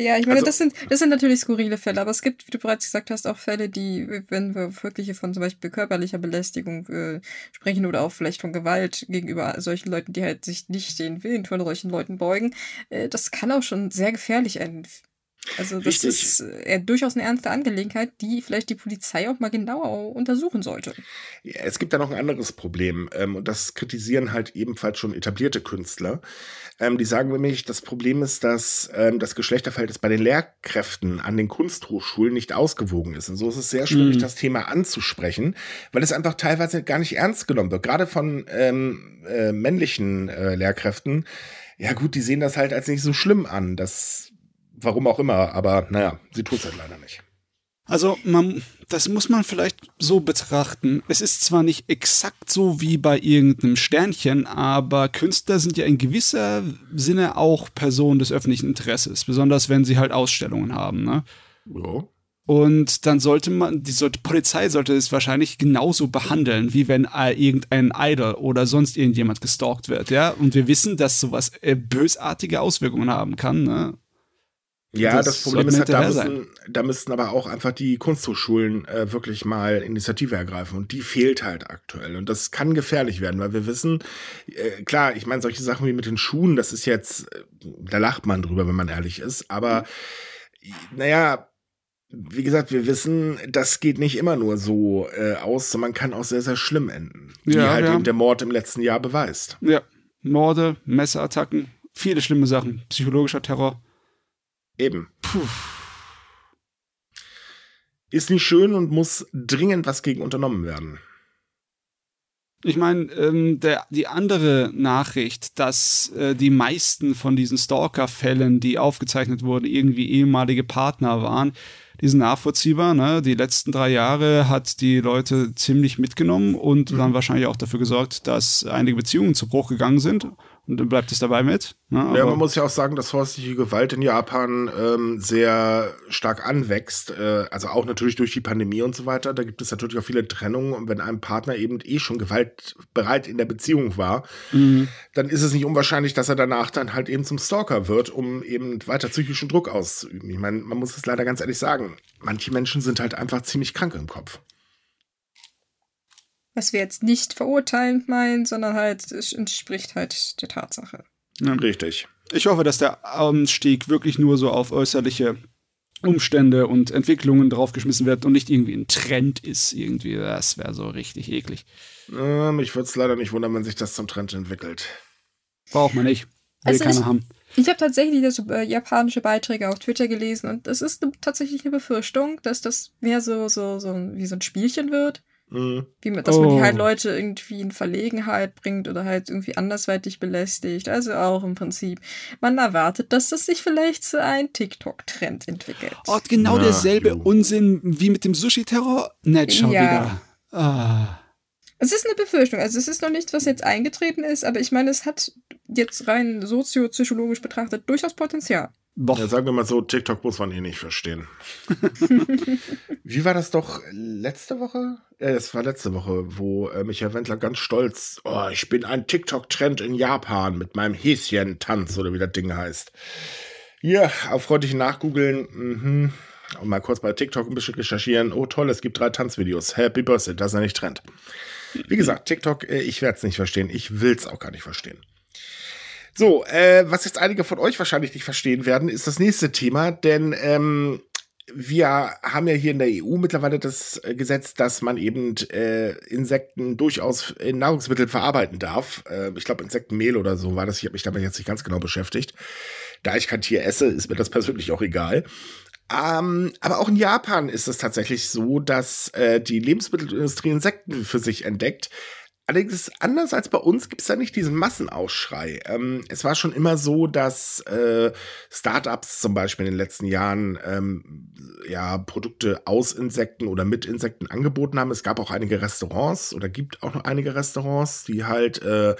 Ja, ich meine, also, das sind, das sind natürlich skurrile Fälle, aber es gibt, wie du bereits gesagt hast, auch Fälle, die, wenn wir wirklich von zum Beispiel körperlicher Belästigung äh, sprechen oder auch vielleicht von Gewalt gegenüber solchen Leuten, die halt sich nicht den Willen von solchen Leuten beugen, äh, das kann auch schon sehr gefährlich enden. Also das Richtig. ist äh, durchaus eine ernste Angelegenheit, die vielleicht die Polizei auch mal genauer untersuchen sollte. Ja, es gibt da noch ein anderes Problem ähm, und das kritisieren halt ebenfalls schon etablierte Künstler. Ähm, die sagen nämlich, das Problem ist, dass ähm, das Geschlechterverhältnis bei den Lehrkräften an den Kunsthochschulen nicht ausgewogen ist. Und so ist es sehr schwierig, mhm. das Thema anzusprechen, weil es einfach teilweise gar nicht ernst genommen wird. Gerade von ähm, äh, männlichen äh, Lehrkräften. Ja gut, die sehen das halt als nicht so schlimm an. Das, warum auch immer, aber naja, sie tut es halt leider nicht. Also man, das muss man vielleicht so betrachten. Es ist zwar nicht exakt so wie bei irgendeinem Sternchen, aber Künstler sind ja in gewisser Sinne auch Personen des öffentlichen Interesses, besonders wenn sie halt Ausstellungen haben. Ne? Ja. Und dann sollte man, die sollte, Polizei sollte es wahrscheinlich genauso behandeln, wie wenn äh, irgendein Idol oder sonst irgendjemand gestalkt wird, ja. Und wir wissen, dass sowas äh, bösartige Auswirkungen haben kann, ne? Ja, das, das Problem ist halt, da müssen, da müssten aber auch einfach die Kunsthochschulen äh, wirklich mal Initiative ergreifen und die fehlt halt aktuell und das kann gefährlich werden, weil wir wissen, äh, klar, ich meine, solche Sachen wie mit den Schuhen, das ist jetzt, äh, da lacht man drüber, wenn man ehrlich ist, aber naja, wie gesagt, wir wissen, das geht nicht immer nur so äh, aus, sondern kann auch sehr, sehr schlimm enden. Wie ja, halt ja. eben der Mord im letzten Jahr beweist. Ja, Morde, Messerattacken, viele schlimme Sachen, psychologischer Terror. Eben. Puh. Ist nicht schön und muss dringend was gegen unternommen werden. Ich meine, ähm, der, die andere Nachricht, dass äh, die meisten von diesen Stalker-Fällen, die aufgezeichnet wurden, irgendwie ehemalige Partner waren, die sind nachvollziehbar. Ne? Die letzten drei Jahre hat die Leute ziemlich mitgenommen und mhm. dann wahrscheinlich auch dafür gesorgt, dass einige Beziehungen zu Bruch gegangen sind. Und dann bleibt es dabei mit. Ne? ja, man muss ja auch sagen, dass häusliche Gewalt in Japan ähm, sehr stark anwächst. Äh, also auch natürlich durch die Pandemie und so weiter. Da gibt es natürlich auch viele Trennungen. Und wenn ein Partner eben eh schon gewaltbereit in der Beziehung war, mhm. dann ist es nicht unwahrscheinlich, dass er danach dann halt eben zum Stalker wird, um eben weiter psychischen Druck auszuüben. Ich meine, man muss es leider ganz ehrlich sagen. Manche Menschen sind halt einfach ziemlich krank im Kopf. Was wir jetzt nicht verurteilend meinen, sondern halt, es entspricht halt der Tatsache. Ja. Richtig. Ich hoffe, dass der Anstieg wirklich nur so auf äußerliche Umstände und Entwicklungen draufgeschmissen wird und nicht irgendwie ein Trend ist. Irgendwie, das wäre so richtig eklig. Äh, mich würde es leider nicht wundern, wenn sich das zum Trend entwickelt. Braucht man nicht. Will also keiner ich, haben. Ich habe tatsächlich das, äh, japanische Beiträge auf Twitter gelesen und es ist tatsächlich eine Befürchtung, dass das mehr so, so, so wie so ein Spielchen wird. Mhm. Wie man, dass oh. man die halt. Leute irgendwie in Verlegenheit bringt oder halt irgendwie andersweitig belästigt. Also auch im Prinzip, man erwartet, dass das sich vielleicht zu einem TikTok-Trend entwickelt. Oh, genau ja, derselbe jo. Unsinn wie mit dem Sushi-Terror. Nett, schon ja. wieder. Ah. Es ist eine Befürchtung. Also es ist noch nichts, was jetzt eingetreten ist, aber ich meine, es hat jetzt rein soziopsychologisch betrachtet durchaus Potenzial. Doch. Ja, sagen wir mal so, TikTok muss man eh nicht verstehen. Wie war das doch letzte Woche? Ja, es war letzte Woche, wo äh, Michael Wendler ganz stolz, oh, ich bin ein TikTok-Trend in Japan mit meinem Häschen-Tanz oder wie das Ding heißt. Hier, auf freundlichen Nachgoogeln, mhm. Und mal kurz bei TikTok ein bisschen recherchieren. Oh toll, es gibt drei Tanzvideos. Happy Birthday, das ist ja nicht Trend. Wie gesagt, TikTok, äh, ich werde es nicht verstehen. Ich will es auch gar nicht verstehen. So, äh, was jetzt einige von euch wahrscheinlich nicht verstehen werden, ist das nächste Thema, denn ähm, wir haben ja hier in der EU mittlerweile das äh, Gesetz, dass man eben äh, Insekten durchaus in Nahrungsmittel verarbeiten darf. Äh, ich glaube, Insektenmehl oder so war das. Ich habe mich damit jetzt nicht ganz genau beschäftigt. Da ich kein Tier esse, ist mir das persönlich auch egal. Ähm, aber auch in Japan ist es tatsächlich so, dass äh, die Lebensmittelindustrie Insekten für sich entdeckt. Allerdings anders als bei uns gibt es da nicht diesen Massenausschrei. Ähm, es war schon immer so, dass äh, Startups zum Beispiel in den letzten Jahren ähm, ja Produkte aus Insekten oder mit Insekten angeboten haben. Es gab auch einige Restaurants oder gibt auch noch einige Restaurants, die halt äh,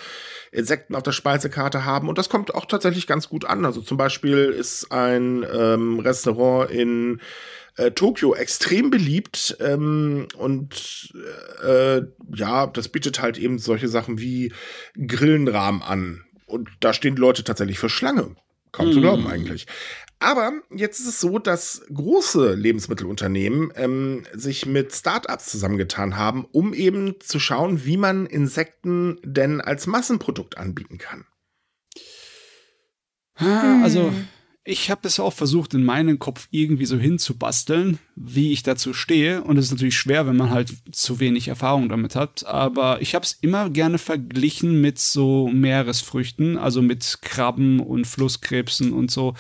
Insekten auf der Speisekarte haben und das kommt auch tatsächlich ganz gut an. Also zum Beispiel ist ein ähm, Restaurant in äh, Tokio extrem beliebt ähm, und äh, ja, das bietet halt eben solche Sachen wie Grillenrahmen an. Und da stehen die Leute tatsächlich für Schlange. Kaum mm. zu glauben eigentlich. Aber jetzt ist es so, dass große Lebensmittelunternehmen ähm, sich mit Startups zusammengetan haben, um eben zu schauen, wie man Insekten denn als Massenprodukt anbieten kann. Also, hm. Ich habe es auch versucht, in meinen Kopf irgendwie so hinzubasteln, wie ich dazu stehe. Und es ist natürlich schwer, wenn man halt zu wenig Erfahrung damit hat. Aber ich habe es immer gerne verglichen mit so Meeresfrüchten, also mit Krabben und Flusskrebsen und so.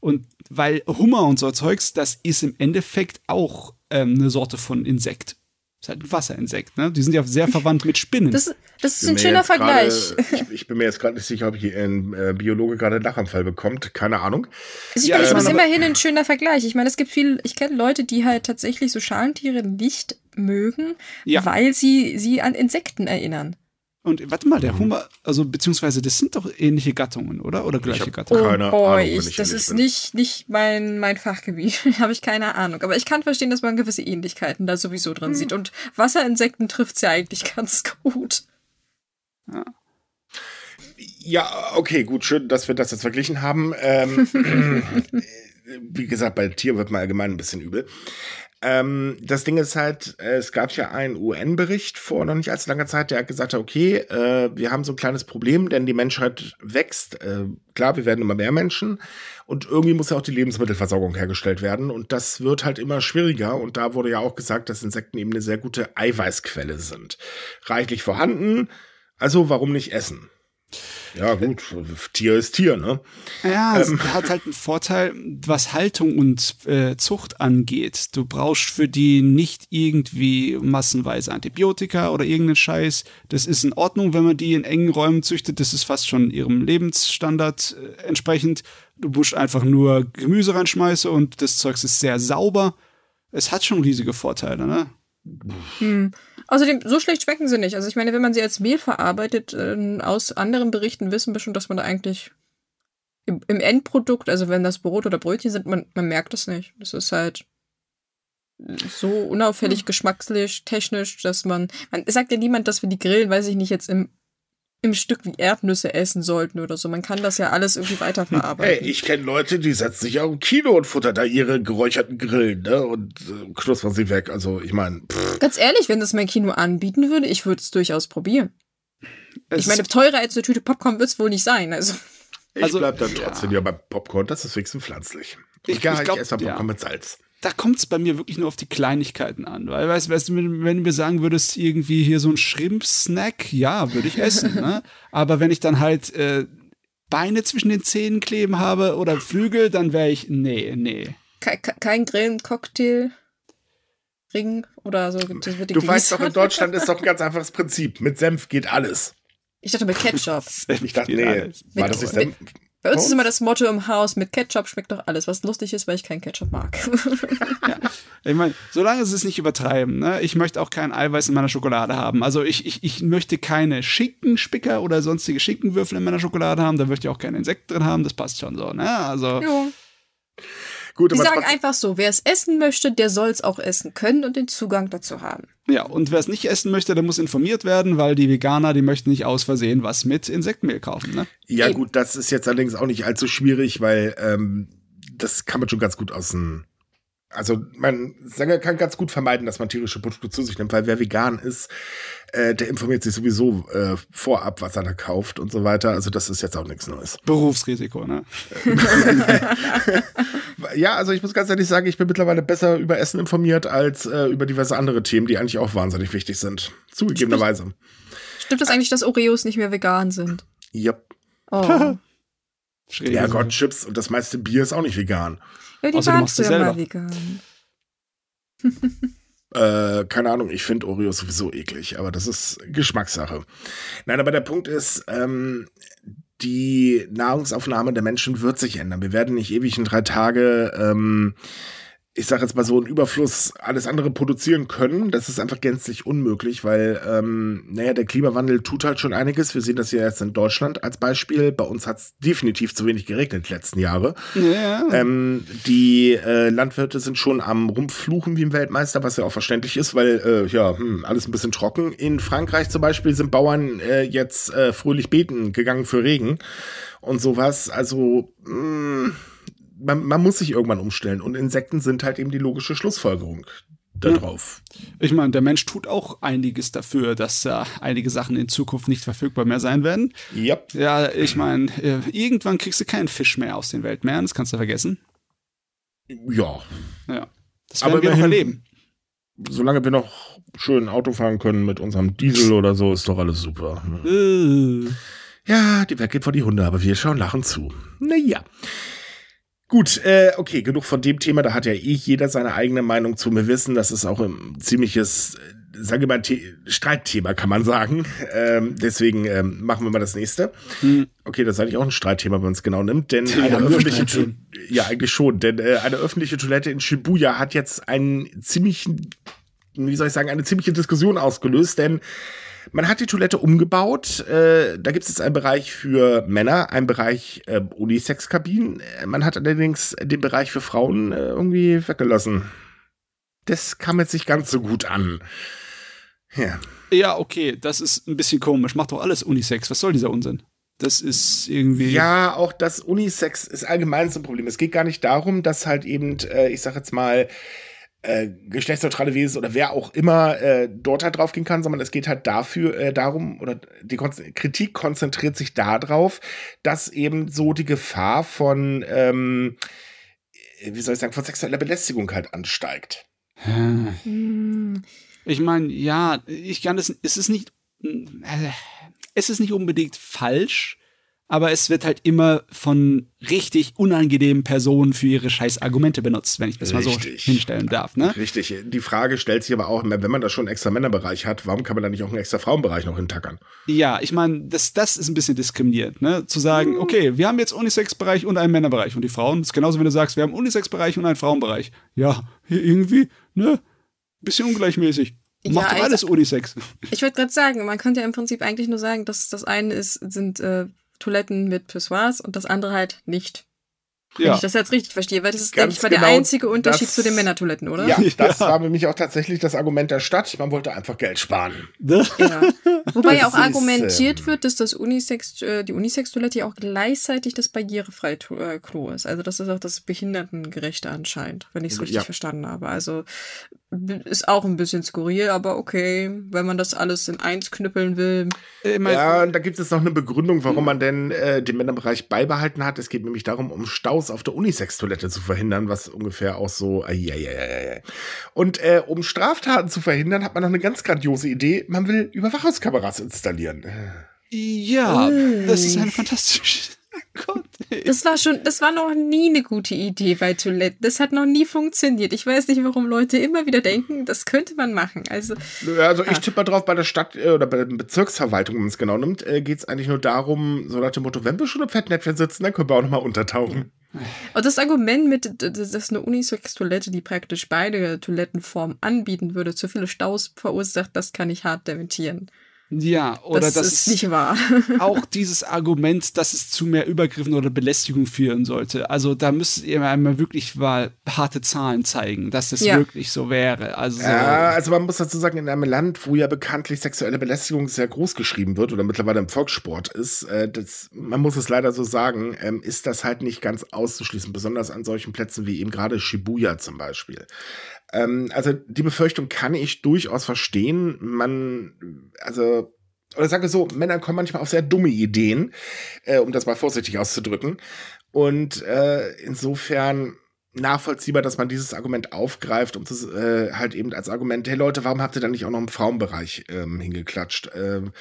Und weil Hummer und so Zeugs, das ist im Endeffekt auch ähm, eine Sorte von Insekt ist halt ein Wasserinsekt, ne? Die sind ja sehr verwandt mit Spinnen. Das, das ist ein schöner Vergleich. Grade, ich, ich, bin mir jetzt gerade nicht sicher, ob hier ein äh, Biologe gerade einen Lachanfall bekommt. Keine Ahnung. Also ich ja, meine, es ist immerhin ein schöner Vergleich. Ich meine, es gibt viel, ich kenne Leute, die halt tatsächlich so Schalentiere nicht mögen, ja. weil sie sie an Insekten erinnern. Und warte mal, der mhm. Hummer, also beziehungsweise das sind doch ähnliche Gattungen, oder? Oder gleiche Gattungen? Keine oh boy, Ahnung, ich, das ist bin. nicht, nicht mein, mein Fachgebiet. Habe ich keine Ahnung. Aber ich kann verstehen, dass man gewisse Ähnlichkeiten da sowieso drin hm. sieht. Und Wasserinsekten trifft ja eigentlich ganz gut. Ja. Ja, okay, gut, schön, dass wir das jetzt verglichen haben. Ähm, wie gesagt, bei Tieren wird man allgemein ein bisschen übel. Ähm, das Ding ist halt, es gab ja einen UN-Bericht vor noch nicht allzu langer Zeit, der hat gesagt hat, okay, äh, wir haben so ein kleines Problem, denn die Menschheit wächst. Äh, klar, wir werden immer mehr Menschen und irgendwie muss ja auch die Lebensmittelversorgung hergestellt werden und das wird halt immer schwieriger und da wurde ja auch gesagt, dass Insekten eben eine sehr gute Eiweißquelle sind. Reichlich vorhanden, also warum nicht essen? Ja, gut, Tier ist Tier, ne? Ja, es hat halt einen Vorteil, was Haltung und äh, Zucht angeht. Du brauchst für die nicht irgendwie massenweise Antibiotika oder irgendeinen Scheiß. Das ist in Ordnung, wenn man die in engen Räumen züchtet. Das ist fast schon ihrem Lebensstandard äh, entsprechend. Du musst einfach nur Gemüse reinschmeißen und das Zeug ist sehr sauber. Es hat schon riesige Vorteile, ne? Hm. Außerdem, so schlecht schmecken sie nicht. Also ich meine, wenn man sie als Mehl verarbeitet, äh, aus anderen Berichten wissen wir schon, dass man da eigentlich im, im, Endprodukt, also wenn das Brot oder Brötchen sind, man, man merkt es nicht. Das ist halt so unauffällig, hm. geschmackslich, technisch, dass man, man sagt ja niemand, dass wir die grillen, weiß ich nicht, jetzt im im Stück wie Erdnüsse essen sollten oder so. Man kann das ja alles irgendwie weiterverarbeiten. Hey, ich kenne Leute, die setzen sich auch im Kino und futtern da ihre geräucherten Grillen, ne? Und äh, knuspern sie weg. Also, ich meine. Ganz ehrlich, wenn das mein Kino anbieten würde, ich würde es durchaus probieren. Es ich meine, teurer als eine Tüte Popcorn wird es wohl nicht sein. Also. Ich also, bleib dann trotzdem ja. ja beim Popcorn, das ist wenigstens pflanzlich. Ich, ich, ich, ich esse Popcorn ja. mit Salz da kommt es bei mir wirklich nur auf die Kleinigkeiten an. Weil, weißt, weißt du, wenn du mir sagen würdest, irgendwie hier so ein Shrimp-Snack, ja, würde ich essen. ne? Aber wenn ich dann halt äh, Beine zwischen den Zähnen kleben habe oder Flügel, dann wäre ich, nee, nee. Kein, kein Grillen-Cocktail. Ring oder so. Das wird du weißt doch, in Deutschland ist doch ein ganz einfaches Prinzip. Mit Senf geht alles. Ich dachte mit Ketchup. ich dachte, nee, alles. war das nicht Senf? Bei uns ist immer das Motto im Haus, mit Ketchup schmeckt doch alles, was lustig ist, weil ich keinen Ketchup mag. ja. Ich meine, solange sie es nicht übertreiben, ne? ich möchte auch kein Eiweiß in meiner Schokolade haben. Also ich, ich, ich möchte keine Schinkenspicker oder sonstige Schinkenwürfel in meiner Schokolade haben, da möchte ich auch keine Insekten drin haben, das passt schon so. Ne? Also, ja. Gut, Die sagen einfach so, wer es essen möchte, der soll es auch essen können und den Zugang dazu haben. Ja, und wer es nicht essen möchte, der muss informiert werden, weil die Veganer, die möchten nicht aus Versehen was mit Insektenmehl kaufen. Ne? Ja Eben. gut, das ist jetzt allerdings auch nicht allzu schwierig, weil ähm, das kann man schon ganz gut aus dem also man Sänger kann ganz gut vermeiden, dass man tierische Produkte zu sich nimmt, weil wer vegan ist, äh, der informiert sich sowieso äh, vorab, was er da kauft und so weiter. Also das ist jetzt auch nichts Neues. Berufsrisiko, ne? ja, also ich muss ganz ehrlich sagen, ich bin mittlerweile besser über Essen informiert als äh, über diverse andere Themen, die eigentlich auch wahnsinnig wichtig sind. Zugegebenerweise. Stimmt das eigentlich, dass Oreos nicht mehr vegan sind? Yep. Oh. ja Gott, Chips und das meiste Bier ist auch nicht vegan. Ja, die Außer waren früher mal vegan. äh, keine Ahnung, ich finde Oreos sowieso eklig, aber das ist Geschmackssache. Nein, aber der Punkt ist, ähm, die Nahrungsaufnahme der Menschen wird sich ändern. Wir werden nicht ewig in drei Tage ähm, ich sage jetzt mal so, einen Überfluss alles andere produzieren können. Das ist einfach gänzlich unmöglich, weil, ähm, naja, der Klimawandel tut halt schon einiges. Wir sehen das hier jetzt in Deutschland als Beispiel. Bei uns hat es definitiv zu wenig geregnet die letzten Jahre. Ja. Ähm, die äh, Landwirte sind schon am Rumpfluchen wie im Weltmeister, was ja auch verständlich ist, weil, äh, ja, hm, alles ein bisschen trocken. In Frankreich zum Beispiel sind Bauern äh, jetzt äh, fröhlich beten gegangen für Regen und sowas. Also, mh, hm, man, man muss sich irgendwann umstellen und Insekten sind halt eben die logische Schlussfolgerung darauf. Ich meine, der Mensch tut auch einiges dafür, dass äh, einige Sachen in Zukunft nicht verfügbar mehr sein werden. Yep. Ja, ich meine, äh, irgendwann kriegst du keinen Fisch mehr aus den Weltmeeren, das kannst du vergessen. Ja. Ja. Das werden Aber wir noch erleben. Solange wir noch schön Auto fahren können mit unserem Diesel oder so, ist doch alles super. Äh. Ja, die Welt geht vor die Hunde, aber wir schauen lachend zu. Naja. Gut, äh, okay, genug von dem Thema. Da hat ja eh jeder seine eigene Meinung zu. Wir wissen, das ist auch ein ziemliches, äh, sagen wir mal, Streitthema, kann man sagen. Ähm, deswegen ähm, machen wir mal das nächste. Hm. Okay, das ist eigentlich auch ein Streitthema, wenn man es genau nimmt. Denn ja, eine öffentliche Toilette, ja, eigentlich schon, denn äh, eine öffentliche Toilette in Shibuya hat jetzt einen ziemlichen, wie soll ich sagen, eine ziemliche Diskussion ausgelöst, denn man hat die Toilette umgebaut. Äh, da gibt es jetzt einen Bereich für Männer, einen Bereich äh, Unisex-Kabinen. Man hat allerdings den Bereich für Frauen äh, irgendwie weggelassen. Das kam jetzt nicht ganz so gut an. Ja. Ja, okay, das ist ein bisschen komisch. Macht doch alles Unisex. Was soll dieser Unsinn? Das ist irgendwie. Ja, auch das Unisex ist allgemein so ein Problem. Es geht gar nicht darum, dass halt eben, äh, ich sag jetzt mal, äh, geschlechtsneutrale Wesen oder wer auch immer äh, dort halt drauf gehen kann, sondern es geht halt dafür äh, darum, oder die Kon Kritik konzentriert sich darauf, dass eben so die Gefahr von, ähm, wie soll ich sagen, von sexueller Belästigung halt ansteigt. Hm. Ich meine, ja, ich kann das, es ist nicht, äh, es ist nicht unbedingt falsch, aber es wird halt immer von richtig unangenehmen Personen für ihre scheiß Argumente benutzt, wenn ich das Richtig. mal so hinstellen darf. Ne? Richtig. Die Frage stellt sich aber auch, wenn man da schon einen extra Männerbereich hat, warum kann man da nicht auch einen extra Frauenbereich noch hintackern? Ja, ich meine, das, das ist ein bisschen diskriminierend, ne? Zu sagen, okay, wir haben jetzt Unisex-Bereich und einen Männerbereich. Und die Frauen, das ist genauso, wenn du sagst, wir haben Unisex-Bereich und einen Frauenbereich. Ja, hier irgendwie, ne? Bisschen ungleichmäßig. Macht doch Ja, alles Unisex. Ich wollte gerade sagen, man könnte ja im Prinzip eigentlich nur sagen, dass das eine ist, sind äh, Toiletten mit Pissoirs und das andere halt nicht. Wenn Ja. ich das jetzt richtig verstehe, weil das ist, Ganz denke ich, mal der genau einzige Unterschied das- zu den Männertoiletten, oder? Ja, das Ja. war für mich auch tatsächlich das Argument der Stadt. Man wollte einfach Geld sparen. Ja. Wobei ja auch ist, argumentiert ähm, wird, dass das Unisex, äh, die Unisex-Toilette ja auch gleichzeitig das barrierefreie äh, Klo ist. Also das ist auch das Behindertengerechte anscheinend, wenn ich es richtig Ja. verstanden habe. Also ist auch ein bisschen skurril, aber okay, wenn man das alles in eins knüppeln will. Ja, und da gibt es noch eine Begründung, warum man denn äh, den Männerbereich beibehalten hat. Es geht nämlich darum, um Staus auf der Unisex-Toilette zu verhindern, was ungefähr auch so. Ai, ai, ai, ai, ai. Und äh, um Straftaten zu verhindern, hat man noch eine ganz grandiose Idee. Man will Überwachungskameras installieren. Ja, das ist eine fantastische. Gott. Das war schon, das war noch nie eine gute Idee bei Toiletten. Das hat noch nie funktioniert. Ich weiß nicht, warum Leute immer wieder denken, das könnte man machen. Also, Also ich Ah. tippe mal drauf, bei der Stadt äh, oder bei der Bezirksverwaltung, wenn man es genau nimmt, äh, geht es eigentlich nur darum, so nach dem Motto, wenn wir schon im Fettnäpfchen sitzen, dann können wir auch nochmal untertauchen. Und das Argument mit, dass eine Unisex-Toilette, die praktisch beide Toilettenformen anbieten würde, zu viele Staus verursacht, das kann ich hart dementieren. Ja, oder das, das, ist nicht wahr. auch dieses Argument, dass es zu mehr Übergriffen oder Belästigung führen sollte. Also da müsst ihr mir einmal wirklich mal harte Zahlen zeigen, dass das Ja. wirklich so wäre. Also Ja, also man muss dazu sagen, in einem Land, wo ja bekanntlich sexuelle Belästigung sehr groß geschrieben wird oder mittlerweile im Volkssport ist, äh, das, man muss es leider so sagen, ähm, ist das halt nicht ganz auszuschließen, besonders an solchen Plätzen wie eben gerade Shibuya zum Beispiel. Ähm, also die Befürchtung kann ich durchaus verstehen. Man, also, oder sage so, Männer kommen manchmal auf sehr dumme Ideen, äh, um das mal vorsichtig auszudrücken. Und äh, insofern nachvollziehbar, dass man dieses Argument aufgreift, um zu, äh, halt eben als Argument, hey Leute, warum habt ihr dann nicht auch noch im Frauenbereich ähm, hingeklatscht? Ähm,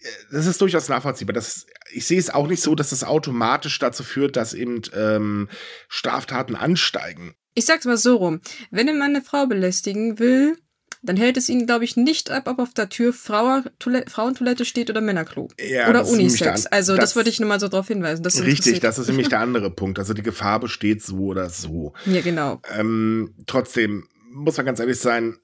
äh, das ist durchaus nachvollziehbar. Das, ich sehe es auch nicht so, dass das automatisch dazu führt, dass eben ähm, Straftaten ansteigen. Ich sag's mal so rum. Wenn ein Mann eine Frau belästigen will, dann hält es ihn, glaube ich, nicht ab, ob auf der Tür Frau Toilette, Frauentoilette steht oder Männerklo. Ja, oder Unisex. der- also das, das- würde ich nur mal so darauf hinweisen. Das Richtig, das ist nämlich der andere Punkt. Also die Gefahr besteht so oder so. Ja, genau. Ähm, trotzdem muss man ganz ehrlich sein,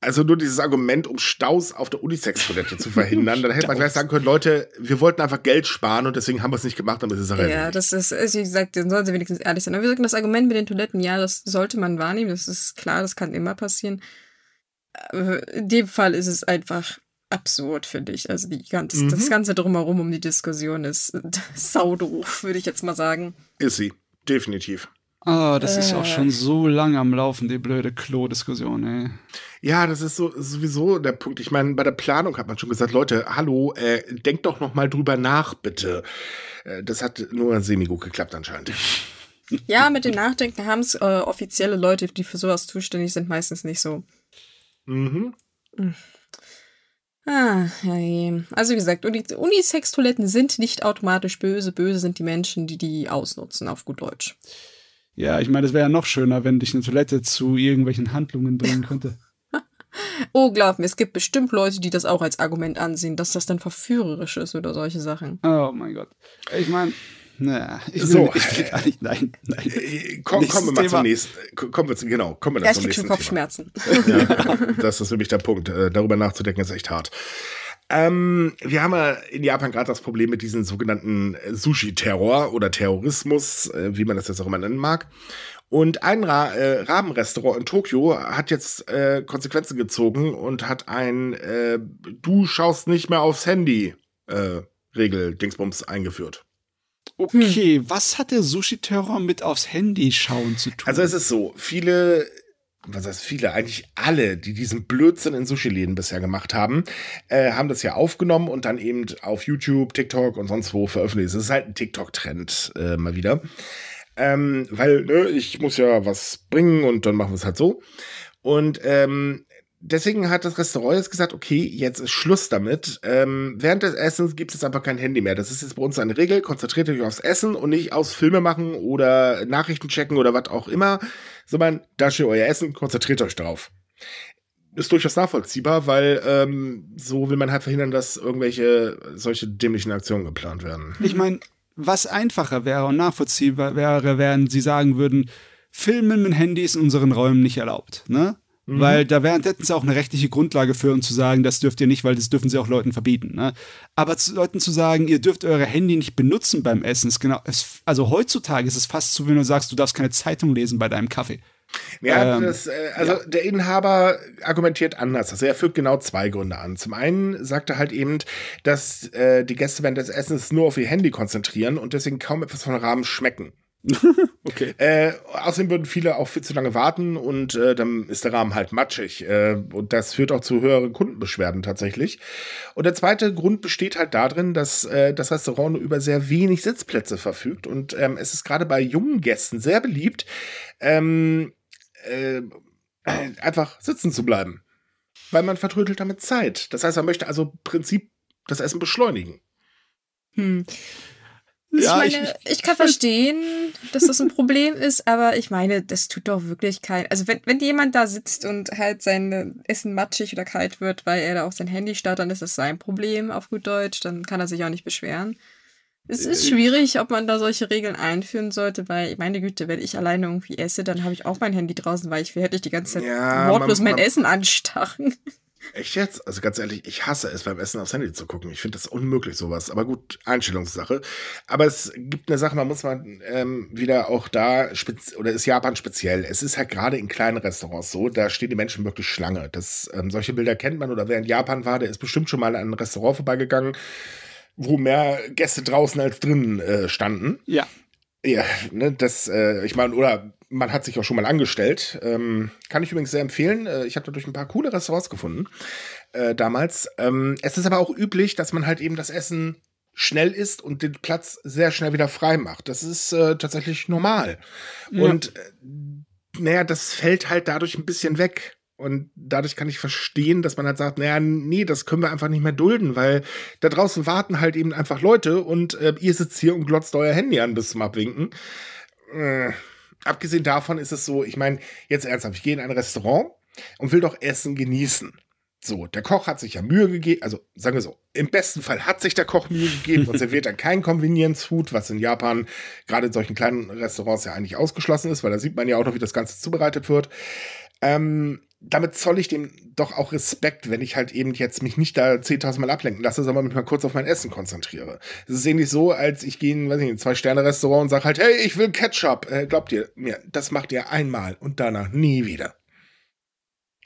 also nur dieses Argument, um Staus auf der Unisex-Toilette zu verhindern, dann hätte man gleich sagen können, Leute, wir wollten einfach Geld sparen und deswegen haben wir es nicht gemacht, damit ist es Ja, erledigt. das ist, also wie gesagt, dann sollen sie wenigstens ehrlich sein. Aber wie gesagt, das Argument mit den Toiletten, ja, das sollte man wahrnehmen. Das ist klar, das kann immer passieren. Aber in dem Fall ist es einfach absurd, finde ich. Also die ganze, Mhm. das Ganze drumherum um die Diskussion ist saudoof, würde ich jetzt mal sagen. Ist sie, definitiv. Oh, das ist auch Äh. schon so lang am Laufen, die blöde Klo-Diskussion, ey. Ja, das ist so sowieso der Punkt. Ich meine, bei der Planung hat man schon gesagt, Leute, hallo, äh, denkt doch noch mal drüber nach, bitte. Äh, das hat nur semi-gut geklappt anscheinend. Ja, mit dem Nachdenken haben es äh, offizielle Leute, die für sowas zuständig sind, meistens nicht so. Mhm. Ah, ja, je. Also wie gesagt, Uni Unisex-Toiletten sind nicht automatisch böse. Böse sind die Menschen, die die ausnutzen, auf gut Deutsch. Ja, ich meine, es wäre ja noch schöner, wenn dich eine Toilette zu irgendwelchen Handlungen bringen könnte. Oh, glaub mir, es gibt bestimmt Leute, die das auch als Argument ansehen, dass das dann verführerisch ist oder solche Sachen. Oh mein Gott. Ich meine, naja, ich will, So. ich will gar nicht, nein, nein. Äh, Komm, kommen wir mal Thema. zum nächsten. Kommen wir zu, genau, kommen wir Ja, dann ich zum krieg schon nächsten Thema. Kopfschmerzen. Ja, das ist nämlich der Punkt. Äh, darüber nachzudenken ist echt hart. Ähm, wir haben ja in Japan gerade das Problem mit diesem sogenannten äh, Sushi-Terror oder Terrorismus, äh, wie man das jetzt auch immer nennen mag. Und ein Ra äh, Rabenrestaurant in Tokio hat jetzt äh, Konsequenzen gezogen und hat ein äh, Du schaust nicht mehr aufs Handy äh, Regel-Dingsbums eingeführt. Okay, was hat der Sushi-Terror mit aufs Handy schauen zu tun? Also es ist so, viele, was heißt viele, eigentlich alle, die diesen Blödsinn in Sushi-Läden bisher gemacht haben, äh, haben das ja aufgenommen und dann eben auf YouTube, TikTok und sonst wo veröffentlicht. Es ist halt ein TikTok-Trend äh, mal wieder. Ähm, weil, ne, ich muss ja was bringen und dann machen wir es halt so. Und ähm, deswegen hat das Restaurant jetzt gesagt, okay, jetzt ist Schluss damit. Ähm, während des Essens gibt es einfach kein Handy mehr. Das ist jetzt bei uns eine Regel. Konzentriert euch aufs Essen und nicht aufs Filme machen oder Nachrichten checken oder was auch immer, sondern da steht euer Essen, konzentriert euch drauf. Ist durchaus nachvollziehbar, weil ähm, so will man halt verhindern, dass irgendwelche solche dämlichen Aktionen geplant werden. Ich meine, was einfacher wäre und nachvollziehbar wäre, wenn sie sagen würden, Filmen mit Handys in unseren Räumen nicht erlaubt, ne? Mhm. Weil da wären, hätten sie auch eine rechtliche Grundlage für, um zu sagen, das dürft ihr nicht, weil das dürfen sie auch Leuten verbieten. Ne? Aber zu Leuten zu sagen, ihr dürft eure Handy nicht benutzen beim Essen, ist genau, es, also heutzutage ist es fast so, wenn du sagst, du darfst keine Zeitung lesen bei deinem Kaffee. Ja, ähm, das, äh, also ja. der Inhaber argumentiert anders. Also er führt genau zwei Gründe an. Zum einen sagt er halt eben, dass äh, die Gäste während des Essens nur auf ihr Handy konzentrieren und deswegen kaum etwas von Rahmen schmecken. okay. Äh, außerdem würden viele auch viel zu lange warten und äh, dann ist der Rahmen halt matschig. Äh, und das führt auch zu höheren Kundenbeschwerden tatsächlich. Und der zweite Grund besteht halt darin, dass äh, das Restaurant nur über sehr wenig Sitzplätze verfügt. Und ähm, es ist gerade bei jungen Gästen sehr beliebt, ähm, äh, einfach sitzen zu bleiben. Weil man vertrödelt damit Zeit. Das heißt, man möchte also im Prinzip das Essen beschleunigen. Hm. Ja, ich meine, ich, ich, kann verstehen, dass das ein Problem ist, aber ich meine, das tut doch wirklich kein. Also wenn, wenn jemand da sitzt und halt sein Essen matschig oder kalt wird, weil er da auch sein Handy starrt, dann ist das sein Problem auf gut Deutsch, dann kann er sich auch nicht beschweren. Es ist schwierig, ob man da solche Regeln einführen sollte, weil, meine Güte, wenn ich alleine irgendwie esse, dann habe ich auch mein Handy draußen, weil ich will hätte die ganze Zeit ja, wortlos man, mein man, Essen anstarren. Echt jetzt? Also ganz ehrlich, ich hasse es, beim Essen aufs Handy zu gucken. Ich finde das unmöglich, sowas. Aber gut, Einstellungssache. Aber es gibt eine Sache, man muss mal ähm, wieder auch da, oder ist Japan speziell. Es ist halt gerade in kleinen Restaurants so, da stehen die Menschen wirklich Schlange. Das, ähm, solche Bilder kennt man. Oder wer in Japan war, der ist bestimmt schon mal an ein Restaurant vorbeigegangen wo mehr Gäste draußen als drinnen äh, standen. Ja. Ja, ne, das, äh, ich meine, oder man hat sich auch schon mal angestellt. Ähm, kann ich übrigens sehr empfehlen. Äh, ich habe dadurch ein paar coole Restaurants gefunden äh, damals. Ähm, es ist aber auch üblich, dass man halt eben das Essen schnell isst und den Platz sehr schnell wieder frei macht. Das ist äh, tatsächlich normal. Ja. Und äh, naja, das fällt halt dadurch ein bisschen weg. Und dadurch kann ich verstehen, dass man halt sagt, naja, nee, das können wir einfach nicht mehr dulden, weil da draußen warten halt eben einfach Leute und äh, ihr sitzt hier und glotzt euer Handy an bis zum Abwinken. Äh, abgesehen davon ist es so, ich meine, jetzt ernsthaft, ich gehe in ein Restaurant und will doch Essen genießen. So, der Koch hat sich ja Mühe gegeben, also sagen wir so, im besten Fall hat sich der Koch Mühe gegeben und serviert dann kein Convenience Food, was in Japan gerade in solchen kleinen Restaurants ja eigentlich ausgeschlossen ist, weil da sieht man ja auch noch, wie das Ganze zubereitet wird. Ähm, damit zolle ich dem doch auch Respekt, wenn ich halt eben jetzt mich nicht da 10.000 Mal ablenken lasse, sondern mich mal kurz auf mein Essen konzentriere. Es ist ähnlich so, als ich gehe in, weiß nicht, ein Zwei-Sterne-Restaurant und sage halt, hey, ich will Ketchup. Äh, glaubt ihr mir, das macht ihr einmal und danach nie wieder.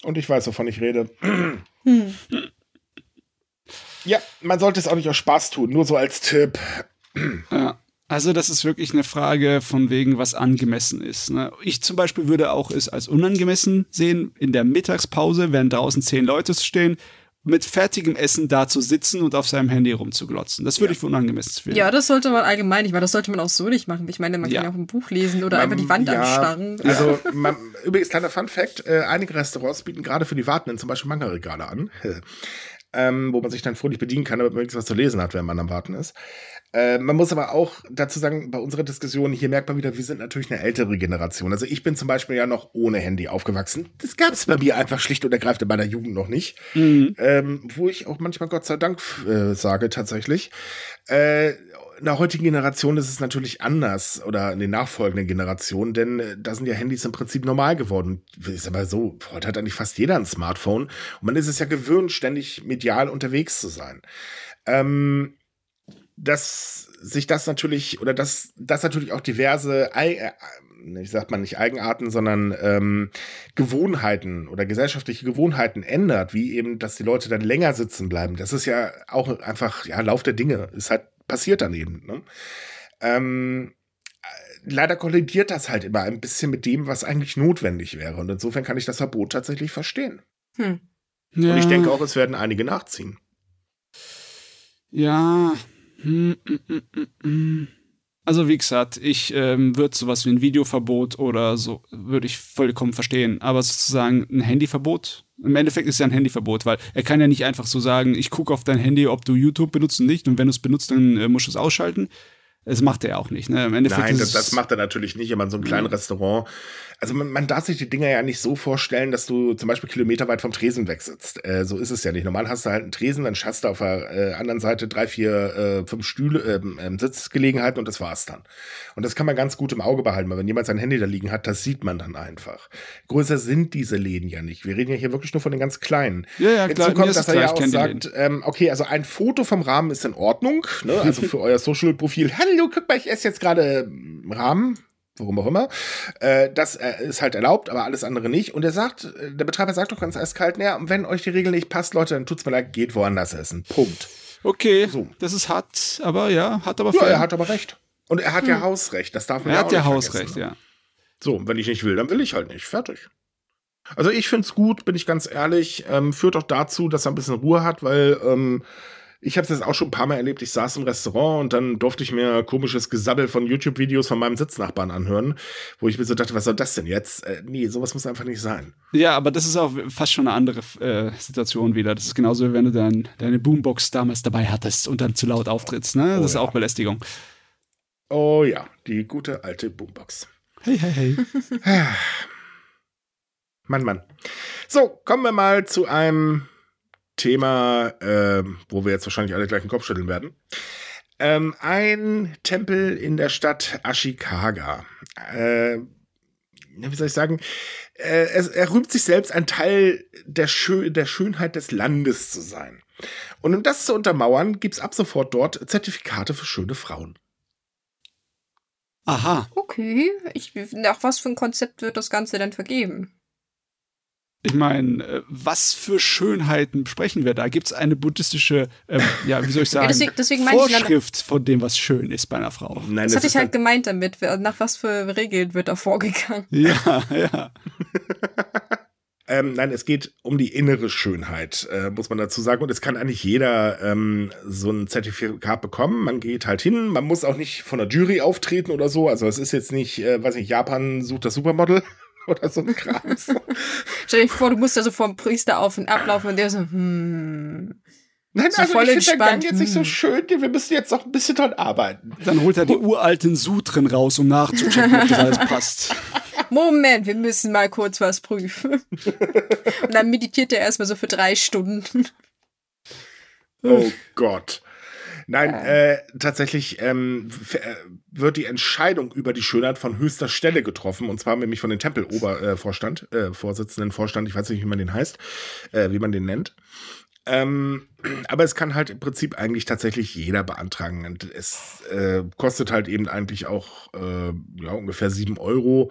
Und ich weiß, wovon ich rede. Hm. Ja, man sollte es auch nicht aus Spaß tun, nur so als Tipp. Ja. Also das ist wirklich eine Frage von wegen, was angemessen ist. Ne? Ich zum Beispiel würde auch es als unangemessen sehen, in der Mittagspause, wenn draußen zehn Leute stehen, mit fertigem Essen da zu sitzen und auf seinem Handy rumzuglotzen. Das würde ja. ich für unangemessen finden. Ja, das sollte man allgemein nicht machen. Das sollte man auch so nicht machen. Ich meine, man ja. kann ja auch ein Buch lesen oder man, einfach die Wand ja, anstarren. Also, man, übrigens, kleiner Fun Fact, äh, einige Restaurants bieten gerade für die Wartenden zum Beispiel Manga-Regale an. ähm, wo man sich dann fröhlich bedienen kann, damit man wenigstens was zu lesen hat, während man am Warten ist. Äh, man muss aber auch dazu sagen, bei unserer Diskussion, hier merkt man wieder, wir sind natürlich eine ältere Generation. Also ich bin zum Beispiel ja noch ohne Handy aufgewachsen. Das gab es bei mir einfach schlicht und ergreifend in meiner Jugend noch nicht. Mhm. Ähm, wo ich auch manchmal Gott sei Dank äh, sage tatsächlich. Äh, in der heutigen Generation ist es natürlich anders oder in den nachfolgenden Generationen, denn äh, da sind ja Handys im Prinzip normal geworden. Ist aber so, heute hat eigentlich fast jeder ein Smartphone und man ist es ja gewöhnt, ständig medial unterwegs zu sein. Ähm, dass sich das natürlich oder dass das natürlich auch diverse äh, ich sag mal nicht Eigenarten, sondern ähm, Gewohnheiten oder gesellschaftliche Gewohnheiten ändert, wie eben, dass die Leute dann länger sitzen bleiben. Das ist ja auch einfach ja Lauf der Dinge. Ist halt passiert dann eben. Ne? Ähm, leider kollidiert das halt immer ein bisschen mit dem, was eigentlich notwendig wäre. Und insofern kann ich das Verbot tatsächlich verstehen. Hm. Ja. Und ich denke auch, es werden einige nachziehen. Ja, Also wie gesagt, ich ähm, würde sowas wie ein Videoverbot oder so, würde ich vollkommen verstehen. Aber sozusagen ein Handyverbot, im Endeffekt ist ja ein Handyverbot, weil er kann ja nicht einfach so sagen, ich gucke auf dein Handy, ob du YouTube benutzt und nicht. Und wenn du es benutzt, dann äh, musst du es ausschalten. Das macht er auch nicht. Ne? Nein, das, das, macht er natürlich nicht. Immer in so einem kleinen Restaurant also man, man, darf sich die Dinger ja nicht so vorstellen, dass du zum Beispiel kilometerweit vom Tresen wegsitzt. Äh, so ist es ja nicht. Normal hast du halt einen Tresen, dann hast du auf der äh, anderen Seite drei, vier, äh, fünf Stühle, äh, Sitzgelegenheiten und das war's dann. Und das kann man ganz gut im Auge behalten, weil wenn jemand sein Handy da liegen hat, das sieht man dann einfach. Größer sind diese Läden ja nicht. Wir reden ja hier wirklich nur von den ganz kleinen. Ja, ja, klar. Hinzu kommt, dass er ja auch sagt, ähm, okay, also ein Foto vom Rahmen ist in Ordnung, ne? also für euer Social-Profil. Hallo, guck mal, ich esse jetzt gerade Rahmen warum auch immer. Äh, das äh, ist halt erlaubt, aber alles andere nicht. Und er sagt, äh, der Betreiber sagt doch ganz eiskalt, naja, wenn euch die Regel nicht passt, Leute, dann tut's mir leid, geht woanders essen. Punkt. Okay, so. das ist hart, aber ja, hat aber Ja, er hat aber recht. Und er hat hm. ja Hausrecht, das darf man er ja auch hat ja Hausrecht, ja. So, wenn ich nicht will, dann will ich halt nicht. Fertig. Also ich find's gut, bin ich ganz ehrlich. Ähm, führt auch dazu, dass er ein bisschen Ruhe hat, weil ähm, ich habe es jetzt auch schon ein paar Mal erlebt. Ich saß im Restaurant und dann durfte ich mir komisches Gesabbel von YouTube-Videos von meinem Sitznachbarn anhören, wo ich mir so dachte, was soll das denn jetzt? Äh, nee, sowas muss einfach nicht sein. Ja, aber das ist auch fast schon eine andere äh, Situation wieder. Das ist genauso, wie wenn du dann deine Boombox damals dabei hattest und dann zu laut auftrittst. Ne? Das oh, ist ja. auch Belästigung. Oh ja, die gute alte Boombox. Hey, hey, hey. Mann, Mann. So, kommen wir mal zu einem Thema, äh, wo wir jetzt wahrscheinlich alle gleich den Kopf schütteln werden. Ähm, ein Tempel in der Stadt Ashikaga. Äh, wie soll ich sagen? Äh, er, er rühmt sich selbst, ein Teil der, Schö der Schönheit des Landes zu sein. Und um das zu untermauern, gibt es ab sofort dort Zertifikate für schöne Frauen. Aha. Okay. Ich, nach was für ein Konzept wird das Ganze denn vergeben? Ich meine, äh, was für Schönheiten sprechen wir da? Gibt es eine buddhistische, ähm, ja, wie soll ich sagen, ja, deswegen, deswegen Vorschrift von dem, was schön ist bei einer Frau? Nein, das, das hatte ich halt gemeint damit. Nach was für Regeln wird da vorgegangen? Ja, ja. Ähm, nein, es geht um die innere Schönheit, äh, muss man dazu sagen. Und es kann eigentlich jeder ähm, so ein Zertifikat bekommen. Man geht halt hin, man muss auch nicht von der Jury auftreten oder so. Also es ist jetzt nicht, äh, weiß nicht, Japan sucht das Supermodel, oder so ein Kram. Stell dir vor, du musst da so vom Priester auf und ablaufen und der so, hm. Nein, so also voll ich finde der Gang jetzt nicht so hm. schön, wir müssen jetzt noch ein bisschen dran arbeiten. Dann holt er die uralten Sutren raus, um nachzuchecken, ob das alles passt. Moment, wir müssen mal kurz was prüfen. Und dann meditiert er erstmal so für drei Stunden. Oh Gott. Nein, äh, tatsächlich ähm, äh, wird die Entscheidung über die Schönheit von höchster Stelle getroffen, und zwar nämlich von dem Tempelobervorstand, äh, Vorsitzenden Vorstand, ich weiß nicht, wie man den heißt, äh, wie man den nennt. Ähm, aber es kann halt im Prinzip eigentlich tatsächlich jeder beantragen. Und es äh, kostet halt eben eigentlich auch äh, ja, ungefähr sieben Euro.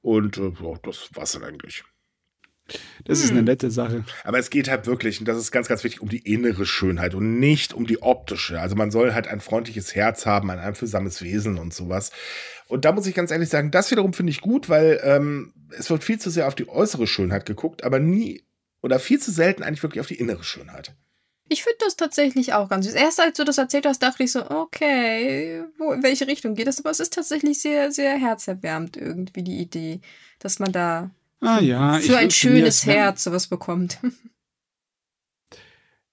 Und äh, das war's dann eigentlich. Das hm. ist eine hm. nette Sache. Aber es geht halt wirklich, und das ist ganz, ganz wichtig, um die innere Schönheit und nicht um die optische. Also man soll halt ein freundliches Herz haben, ein einfühlsames Wesen und sowas. Und da muss ich ganz ehrlich sagen, das wiederum finde ich gut, weil ähm, es wird viel zu sehr auf die äußere Schönheit geguckt, aber nie oder viel zu selten eigentlich wirklich auf die innere Schönheit. Ich finde das tatsächlich auch ganz süß. Erst als du das erzählt hast, dachte ich so, okay, wo, in welche Richtung geht das? Aber es ist tatsächlich sehr, sehr herzerwärmend irgendwie die Idee, dass man da Ah ja. Für ein schönes Herz sowas bekommt.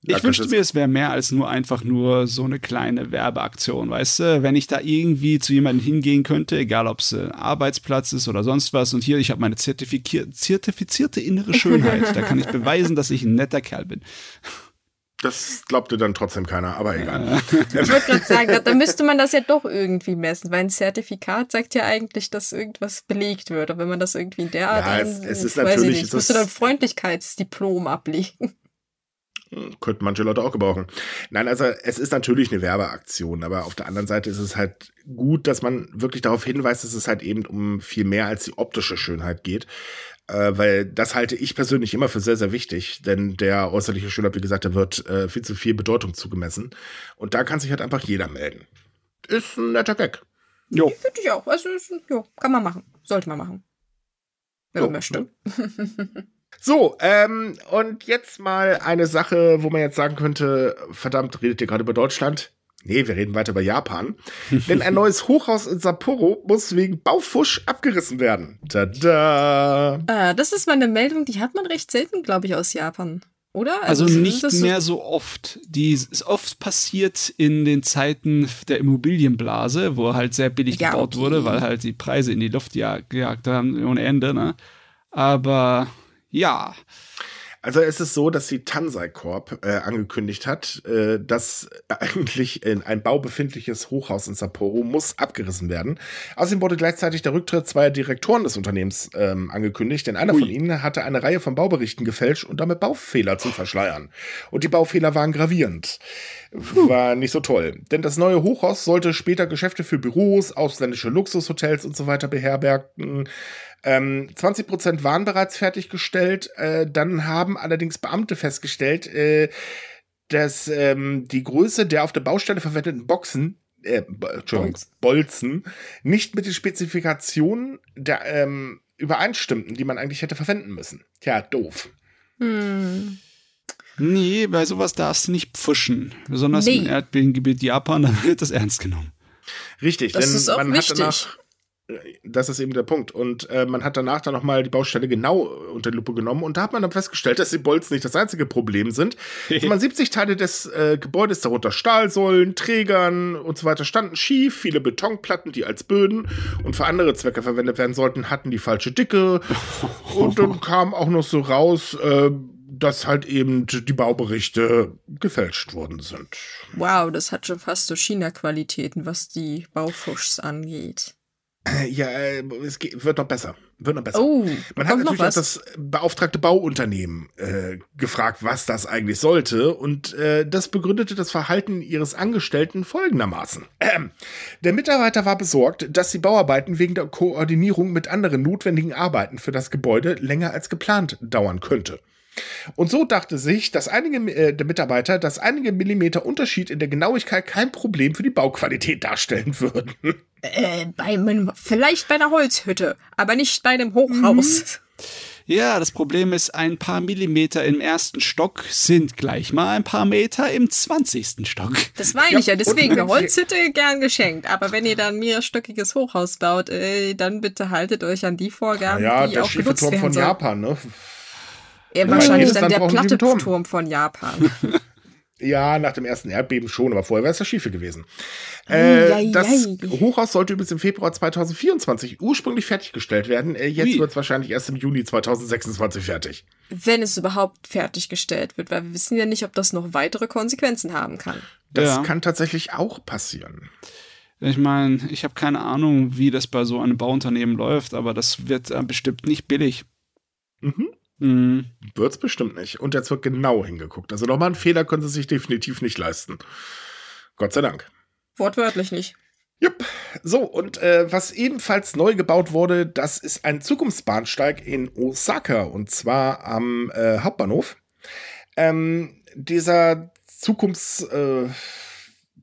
Ich wünschte mir, es wäre mehr als nur einfach nur so eine kleine Werbeaktion, weißt du? Wenn ich da irgendwie zu jemandem hingehen könnte, egal ob es ein Arbeitsplatz ist oder sonst was, und hier, ich habe meine zertifizierte innere Schönheit, da kann ich beweisen, dass ich ein netter Kerl bin. Das glaubte dann trotzdem keiner, aber egal. Ich würde gerade sagen, da müsste man das ja doch irgendwie messen, weil ein Zertifikat sagt ja eigentlich, dass irgendwas belegt wird. Und wenn man das irgendwie in der Art ja, es, es ist weiß natürlich, ich nicht, musst du dann Freundlichkeitsdiplom ablegen. Könnten manche Leute auch gebrauchen. Nein, also es ist natürlich eine Werbeaktion, aber auf der anderen Seite ist es halt gut, dass man wirklich darauf hinweist, dass es halt eben um viel mehr als die optische Schönheit geht äh, weil das halte ich persönlich immer für sehr, sehr wichtig, denn der äußerliche Schönheit, wie gesagt, da wird äh, viel zu viel Bedeutung zugemessen. Und da kann sich halt einfach jeder melden. Ist ein netter Gag. Jo. Finde ich auch. Also, jo, kann man machen. Sollte man machen. Wenn man möchte. So, ähm, und jetzt mal eine Sache, wo man jetzt sagen könnte, verdammt, redet ihr gerade über Deutschland? Nee, wir reden weiter über Japan. Denn ein neues Hochhaus in Sapporo muss wegen Baufusch abgerissen werden. Tada! Äh, das ist mal eine Meldung, die hat man recht selten, glaube ich, aus Japan. Oder? Also, also nicht mehr so oft. Die ist oft passiert in den Zeiten der Immobilienblase, wo halt sehr billig ja, gebaut okay. wurde, weil halt die Preise in die Luft gejagt haben ohne Ende. Ne? Aber ja. Also es ist so, dass die Tansei Corp äh, angekündigt hat, äh, dass eigentlich in ein Bau befindliches Hochhaus in Sapporo muss abgerissen werden. Außerdem wurde gleichzeitig der Rücktritt zweier Direktoren des Unternehmens ähm, angekündigt, denn einer Ui. von ihnen hatte eine Reihe von Bauberichten gefälscht und damit Baufehler zu verschleiern. Und die Baufehler waren gravierend. War nicht so toll. Denn das neue Hochhaus sollte später Geschäfte für Büros, ausländische Luxushotels und so weiter beherbergen. Ähm, 20 Prozent waren bereits fertiggestellt. Äh, dann haben allerdings Beamte festgestellt, äh, dass ähm, die Größe der auf der Baustelle verwendeten Boxen äh, Entschuldigung, Bolzen nicht mit den Spezifikationen der, ähm, übereinstimmten, die man eigentlich hätte verwenden müssen. Tja, doof. Hm. Nee, bei sowas darfst du nicht pfuschen. Besonders nee. im Erdbebengebiet Japan, da wird das ernst genommen. Richtig, das denn ist auch man wichtig. hat danach das ist eben der Punkt. Und äh, man hat danach dann nochmal die Baustelle genau unter die Lupe genommen und da hat man dann festgestellt, dass die Bolzen nicht das einzige Problem sind. man 70 Teile des äh, Gebäudes, darunter Stahlsäulen, Trägern und so weiter, standen schief. Viele Betonplatten, die als Böden und für andere Zwecke verwendet werden sollten, hatten die falsche Dicke. und dann kam auch noch so raus, äh, dass halt eben die Bauberichte gefälscht worden sind. Wow, das hat schon fast so China-Qualitäten, was die Baufuschs angeht. Ja, äh, es geht, wird noch besser. Wird noch besser. Oh, Man hat natürlich auch das beauftragte Bauunternehmen äh, gefragt, was das eigentlich sollte. Und äh, das begründete das Verhalten ihres Angestellten folgendermaßen. Ähm, der Mitarbeiter war besorgt, dass die Bauarbeiten wegen der Koordinierung mit anderen notwendigen Arbeiten für das Gebäude länger als geplant dauern könnte. Und so dachte sich, dass einige äh, der Mitarbeiter, dass einige Millimeter Unterschied in der Genauigkeit kein Problem für die Bauqualität darstellen würden. Äh, bei, vielleicht bei einer Holzhütte, aber nicht bei einem Hochhaus. Mhm. Ja, das Problem ist, ein paar Millimeter im ersten Stock sind gleich mal ein paar Meter im zwanzigsten Stock. Das meine ich ja, deswegen eine Holzhütte gern geschenkt. Aber wenn ihr dann mehrstöckiges Hochhaus baut, äh, dann bitte haltet euch an die Vorgaben, ja, die auch genutzt Turm von Japan, ne? Ja, wahrscheinlich dann, der platte Turm von Japan. Ja, nach dem ersten Erdbeben schon, aber vorher wäre es ja Schiefe gewesen. Äh, das Hochhaus sollte übrigens im Februar 2024 ursprünglich fertiggestellt werden. Äh, jetzt wird es wahrscheinlich erst im Juni 2026 fertig. Wenn es überhaupt fertiggestellt wird, weil wir wissen ja nicht, ob das noch weitere Konsequenzen haben kann. Das ja. kann tatsächlich auch passieren. Ich meine, ich habe keine Ahnung, wie das bei so einem Bauunternehmen läuft, aber das wird äh, bestimmt nicht billig. Mhm. Mhm. Wird's bestimmt nicht. Und jetzt wird genau hingeguckt. Also nochmal einen Fehler können sie sich definitiv nicht leisten. Gott sei Dank. Wortwörtlich nicht. Jupp. So, und äh, was ebenfalls neu gebaut wurde, das ist ein Zukunftsbahnsteig in Osaka und zwar am äh, Hauptbahnhof. Ähm, dieser Zukunfts. Äh,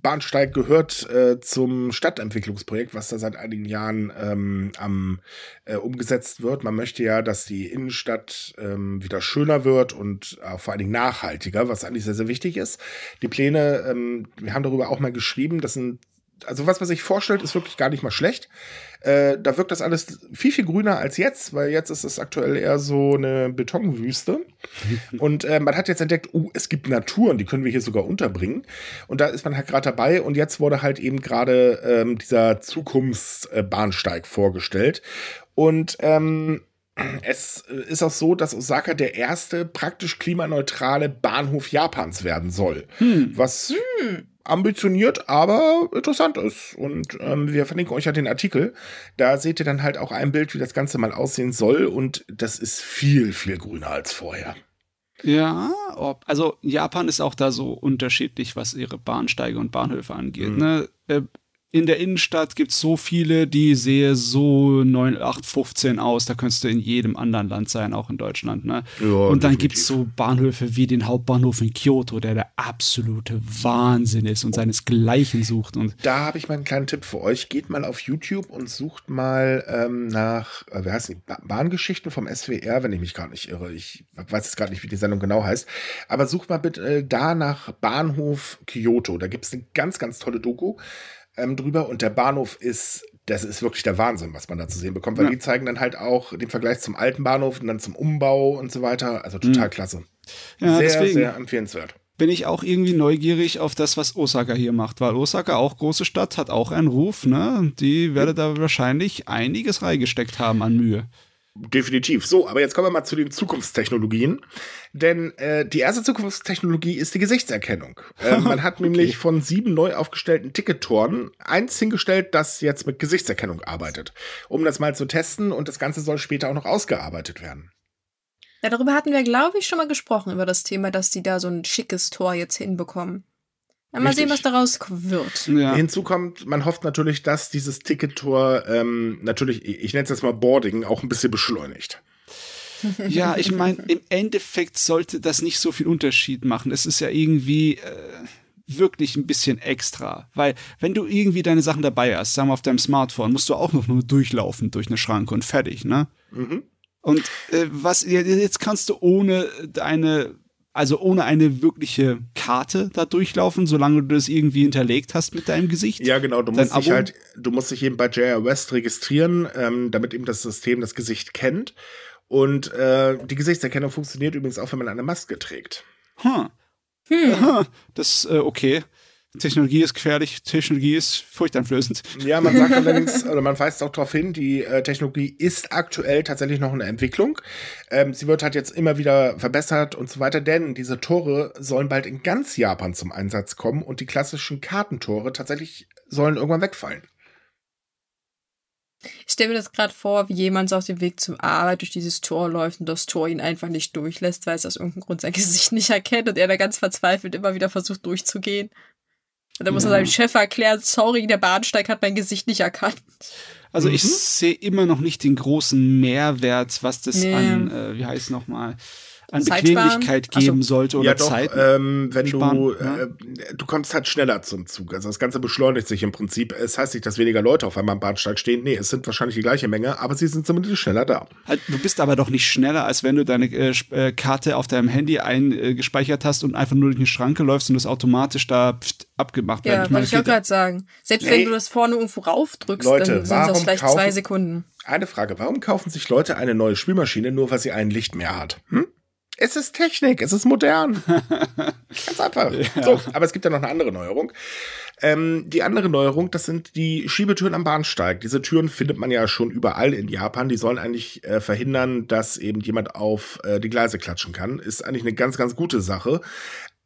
Bahnsteig gehört äh, zum Stadtentwicklungsprojekt, was da seit einigen Jahren ähm, am, äh, umgesetzt wird. Man möchte ja, dass die Innenstadt ähm, wieder schöner wird und äh, vor allen Dingen nachhaltiger, was eigentlich sehr, sehr wichtig ist. Die Pläne, ähm, wir haben darüber auch mal geschrieben, das sind also was man sich vorstellt, ist wirklich gar nicht mal schlecht. Äh, da wirkt das alles viel, viel grüner als jetzt, weil jetzt ist es aktuell eher so eine Betonwüste. und äh, man hat jetzt entdeckt, uh, es gibt Naturen, die können wir hier sogar unterbringen. Und da ist man halt gerade dabei. Und jetzt wurde halt eben gerade ähm, dieser Zukunftsbahnsteig vorgestellt. Und ähm, es ist auch so, dass Osaka der erste praktisch klimaneutrale Bahnhof Japans werden soll. Hm. Was hm ambitioniert, aber interessant ist. Und ähm, wir verlinken euch ja den Artikel. Da seht ihr dann halt auch ein Bild, wie das Ganze mal aussehen soll. Und das ist viel, viel grüner als vorher. Ja, ob, also Japan ist auch da so unterschiedlich, was ihre Bahnsteige und Bahnhöfe angeht. Mhm. Ne? In der Innenstadt gibt es so viele, die sehe so 9815 aus. Da könntest du in jedem anderen Land sein, auch in Deutschland. Ne? Ja, und dann gibt es so Bahnhöfe wie den Hauptbahnhof in Kyoto, der der absolute Wahnsinn ist und seinesgleichen sucht. Und da habe ich mal einen kleinen Tipp für euch. Geht mal auf YouTube und sucht mal ähm, nach, äh, wie heißt die, Bahngeschichten vom SWR, wenn ich mich gerade nicht irre. Ich weiß jetzt gerade nicht, wie die Sendung genau heißt. Aber sucht mal bitte äh, da nach Bahnhof Kyoto. Da gibt es eine ganz, ganz tolle Doku ähm, drüber und der Bahnhof ist, das ist wirklich der Wahnsinn, was man da zu sehen bekommt, weil ja. die zeigen dann halt auch den Vergleich zum alten Bahnhof und dann zum Umbau und so weiter. Also total mhm. klasse. Ja, sehr, deswegen. sehr empfehlenswert bin ich auch irgendwie neugierig auf das, was Osaka hier macht, weil Osaka auch große Stadt hat auch einen Ruf, ne? Die werde da wahrscheinlich einiges reingesteckt haben an Mühe. Definitiv. So, aber jetzt kommen wir mal zu den Zukunftstechnologien. Denn äh, die erste Zukunftstechnologie ist die Gesichtserkennung. Äh, man hat okay. nämlich von sieben neu aufgestellten Tickettoren eins hingestellt, das jetzt mit Gesichtserkennung arbeitet. Um das mal zu testen und das Ganze soll später auch noch ausgearbeitet werden. Ja, darüber hatten wir, glaube ich, schon mal gesprochen, über das Thema, dass die da so ein schickes Tor jetzt hinbekommen. Ja, mal sehen, was daraus wird. Ja. Hinzu kommt, man hofft natürlich, dass dieses Tickettor ähm, natürlich, ich nenne es jetzt mal Boarding, auch ein bisschen beschleunigt. Ja, ich meine, im Endeffekt sollte das nicht so viel Unterschied machen. Es ist ja irgendwie äh, wirklich ein bisschen extra. Weil, wenn du irgendwie deine Sachen dabei hast, sagen wir auf deinem Smartphone, musst du auch noch nur durchlaufen durch eine Schranke und fertig, ne? Mhm. Und äh, was jetzt kannst du ohne deine also ohne eine wirkliche Karte da durchlaufen, solange du das irgendwie hinterlegt hast mit deinem Gesicht. Ja, genau. Du musst dich halt, du musst dich eben bei JR West registrieren, ähm, damit eben das System das Gesicht kennt. Und äh, die Gesichtserkennung funktioniert übrigens auch, wenn man eine Maske trägt. Huh. Hm. Das, äh, okay. Technologie ist gefährlich, Technologie ist furchteinflößend. Ja, man sagt allerdings, oder man weist auch darauf hin, die äh, Technologie ist aktuell tatsächlich noch eine Entwicklung. Ähm, sie wird halt jetzt immer wieder verbessert und so weiter, denn diese Tore sollen bald in ganz Japan zum Einsatz kommen und die klassischen Kartentore tatsächlich sollen irgendwann wegfallen. Ich stelle mir das gerade vor, wie jemand so auf dem Weg zum Arbeit durch dieses Tor läuft und das Tor ihn einfach nicht durchlässt, weil es aus irgendeinem Grund sein Gesicht nicht erkennt und er da ganz verzweifelt immer wieder versucht durchzugehen. Und dann muss ja. er seinem Chef erklären, sorry, der Bahnsteig hat mein Gesicht nicht erkannt. Also mhm. ich sehe immer noch nicht den großen Mehrwert, was das nee. an, äh, wie heißt nochmal, an Bequemlichkeit geben so. sollte oder ja, doch, Zeit. Ähm, wenn sparen, du, ja. äh, du kommst halt schneller zum Zug. Also das Ganze beschleunigt sich im Prinzip. Es heißt nicht, dass weniger Leute auf einmal am Bahnsteig stehen. Nee, es sind wahrscheinlich die gleiche Menge, aber sie sind zumindest schneller da. Halt, du bist aber doch nicht schneller, als wenn du deine äh, äh Karte auf deinem Handy eingespeichert hast und einfach nur durch eine Schranke läufst und das automatisch da pft, abgemacht wird. Ja, ich wollte ich auch gerade sagen. Selbst nee. wenn du das vorne irgendwo raufdrückst, Leute, dann sind das vielleicht kaufen, zwei Sekunden. Eine Frage, warum kaufen sich Leute eine neue Spülmaschine, nur weil sie ein Licht mehr hat? Hm? Es ist Technik, es ist modern. Ganz einfach. Ja. So, aber es gibt ja noch eine andere Neuerung. Ähm, die andere Neuerung, das sind die Schiebetüren am Bahnsteig. Diese Türen findet man ja schon überall in Japan. Die sollen eigentlich äh, verhindern, dass eben jemand auf äh, die Gleise klatschen kann. Ist eigentlich eine ganz, ganz gute Sache.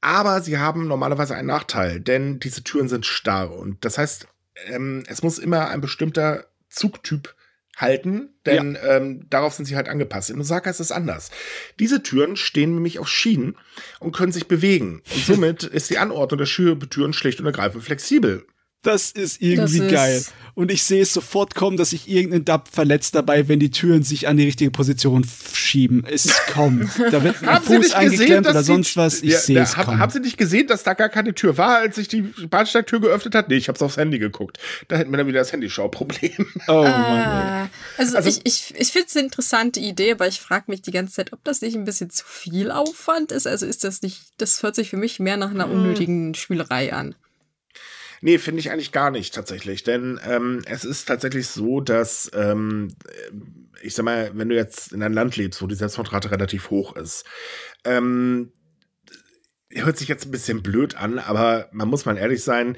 Aber sie haben normalerweise einen Nachteil, denn diese Türen sind starr. Und das heißt, ähm, es muss immer ein bestimmter Zugtyp halten, denn ja. ähm, darauf sind sie halt angepasst. In Osaka ist es anders. Diese Türen stehen nämlich auf Schienen und können sich bewegen. Und somit ist die Anordnung der Schiebetüren schlicht und ergreifend flexibel. Das ist irgendwie das geil. Ist und ich sehe es sofort kommen, dass sich irgendein Dub verletzt dabei, wenn die Türen sich an die richtige Position schieben. Es kommt. Da wird ein Fuß eingeklemmt oder sonst was. Ich ja, sehe es kommen. Haben Sie nicht gesehen, dass da gar keine Tür war, als sich die Bahnsteigtür geöffnet hat? Nee, ich habe es aufs Handy geguckt. Da hätten wir dann wieder das Handyschau-Problem. Oh ah, Also, also, ich, ich, ich finde es eine interessante Idee, aber ich frage mich die ganze Zeit, ob das nicht ein bisschen zu viel Aufwand ist. Also ist das nicht, das hört sich für mich mehr nach einer hm. unnötigen Spielerei an. Nee, finde ich eigentlich gar nicht tatsächlich. Denn ähm, es ist tatsächlich so, dass, ähm, ich sag mal, wenn du jetzt in einem Land lebst, wo die Selbstmordrate relativ hoch ist, ähm, hört sich jetzt ein bisschen blöd an, aber man muss mal ehrlich sein,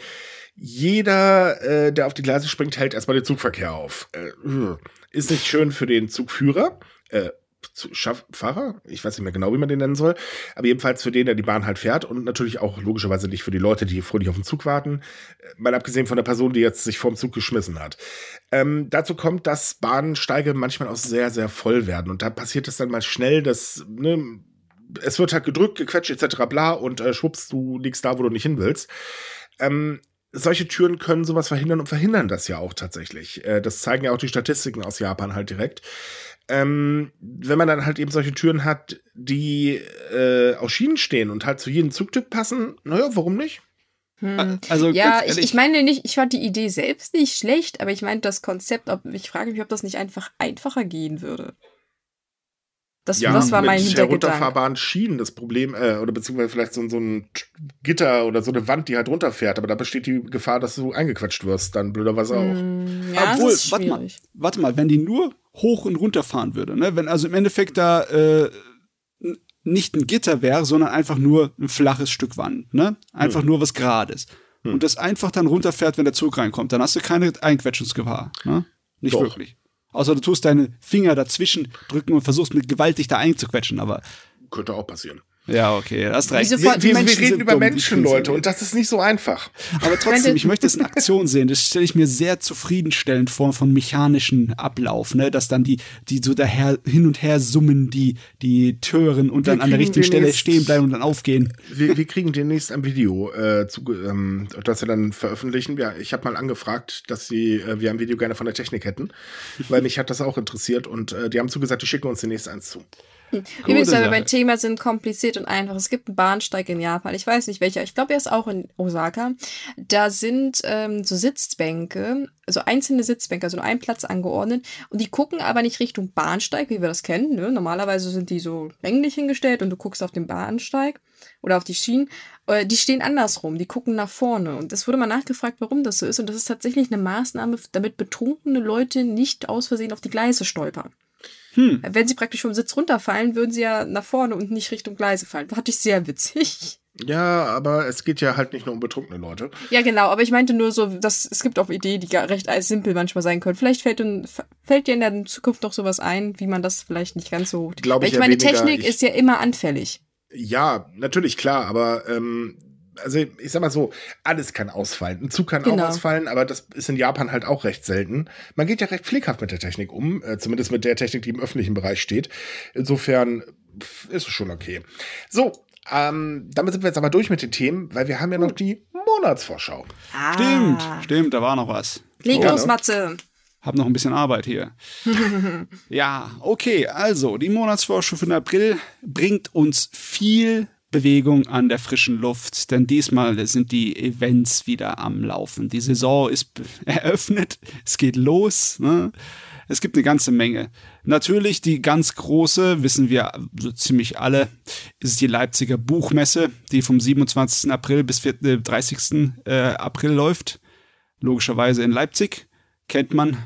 jeder, äh, der auf die Gleise springt, hält erstmal den Zugverkehr auf. Äh, ist nicht schön für den Zugführer. Äh, Fahrer, ich weiß nicht mehr genau, wie man den nennen soll, aber jedenfalls für den, der die Bahn halt fährt und natürlich auch logischerweise nicht für die Leute, die fröhlich auf den Zug warten, äh, mal abgesehen von der Person, die jetzt sich vorm Zug geschmissen hat. Ähm, dazu kommt, dass Bahnsteige manchmal auch sehr, sehr voll werden und da passiert es dann mal schnell, dass, ne, es wird halt gedrückt, gequetscht etc. bla und äh, schwupps, du liegst da, wo du nicht hin willst. Ähm, solche Türen können sowas verhindern und verhindern das ja auch tatsächlich. Äh, das zeigen ja auch die Statistiken aus Japan halt direkt. Ähm, wenn man dann halt eben solche Türen hat, die äh, auf Schienen stehen und halt zu jedem Zugtyp passen, naja, warum nicht? Hm. Also ja, ich, ich meine nicht, ich fand die Idee selbst nicht schlecht, aber ich meine das Konzept, ob, ich frage mich, ob das nicht einfach einfacher gehen würde. Das, ja, das war mein mit herunterfahrbaren Schienen das Problem, äh, oder beziehungsweise vielleicht so, so ein Gitter oder so eine Wand, die halt runterfährt, aber da besteht die Gefahr, dass du eingequatscht wirst, dann blöderweise auch. Mm, ja, Obwohl, warte mal, warte mal, wenn die nur hoch und runter fahren würde, ne? Wenn also im Endeffekt da äh, nicht ein Gitter wäre, sondern einfach nur ein flaches Stück Wand, ne? Einfach hm. nur was Gerades. Hm. Und das einfach dann runterfährt, wenn der Zug reinkommt, dann hast du keine Einquetschungsgefahr, ne? Nicht Doch. wirklich. Außer du tust deine Finger dazwischen drücken und versuchst mit Gewalt dich da einzuquetschen, aber. Könnte auch passieren. Ja, okay, das reicht. Wir, wir, wir reden über dumm, Menschen, Leute, und das ist nicht so einfach. Aber trotzdem, ich möchte es in Aktion sehen. Das stelle ich mir sehr zufriedenstellend vor von mechanischen Ablauf, ne, dass dann die, die so daher hin und her summen, die, die Türen und wir dann an der richtigen Stelle stehen bleiben und dann aufgehen. Wir, wir kriegen demnächst ein Video, äh, zu, ähm, das wir dann veröffentlichen. Ja, ich habe mal angefragt, dass sie, äh, wir ein Video gerne von der Technik hätten, weil mich hat das auch interessiert und äh, die haben zugesagt, die schicken uns demnächst eins zu. Übrigens, weil wir beim Thema sind, kompliziert und einfach. Es gibt einen Bahnsteig in Japan. Ich weiß nicht welcher. Ich glaube, er ist auch in Osaka. Da sind ähm, so Sitzbänke, also einzelne Sitzbänke, also nur ein Platz angeordnet. Und die gucken aber nicht Richtung Bahnsteig, wie wir das kennen. Ne? Normalerweise sind die so länglich hingestellt und du guckst auf den Bahnsteig oder auf die Schienen. Äh, die stehen andersrum. Die gucken nach vorne. Und es wurde mal nachgefragt, warum das so ist. Und das ist tatsächlich eine Maßnahme, damit betrunkene Leute nicht aus Versehen auf die Gleise stolpern. Hm. Wenn sie praktisch vom Sitz runterfallen, würden sie ja nach vorne und nicht Richtung Gleise fallen. Fand ich sehr witzig. Ja, aber es geht ja halt nicht nur um betrunkene Leute. Ja, genau, aber ich meinte nur so, dass es gibt auch Ideen, die recht simpel manchmal sein können. Vielleicht fällt, fällt dir in der Zukunft noch sowas ein, wie man das vielleicht nicht ganz so. Glaube ich, ich meine, Technik ich, ist ja immer anfällig. Ja, natürlich, klar, aber ähm, also ich sag mal so, alles kann ausfallen. Ein Zug kann genau. auch ausfallen, aber das ist in Japan halt auch recht selten. Man geht ja recht pfleghaft mit der Technik um, äh, zumindest mit der Technik, die im öffentlichen Bereich steht. Insofern ist es schon okay. So, ähm, damit sind wir jetzt aber durch mit den Themen, weil wir haben ja noch die Monatsvorschau. Ah. Stimmt, stimmt, da war noch was. Leg los, oh, Matze. Hab noch ein bisschen Arbeit hier. ja, okay, also die Monatsvorschau für den April bringt uns viel Bewegung an der frischen Luft, denn diesmal sind die Events wieder am Laufen. Die Saison ist eröffnet, es geht los. Ne? Es gibt eine ganze Menge. Natürlich die ganz große, wissen wir so ziemlich alle, ist die Leipziger Buchmesse, die vom 27. April bis 30. Äh, April läuft. Logischerweise in Leipzig, kennt man.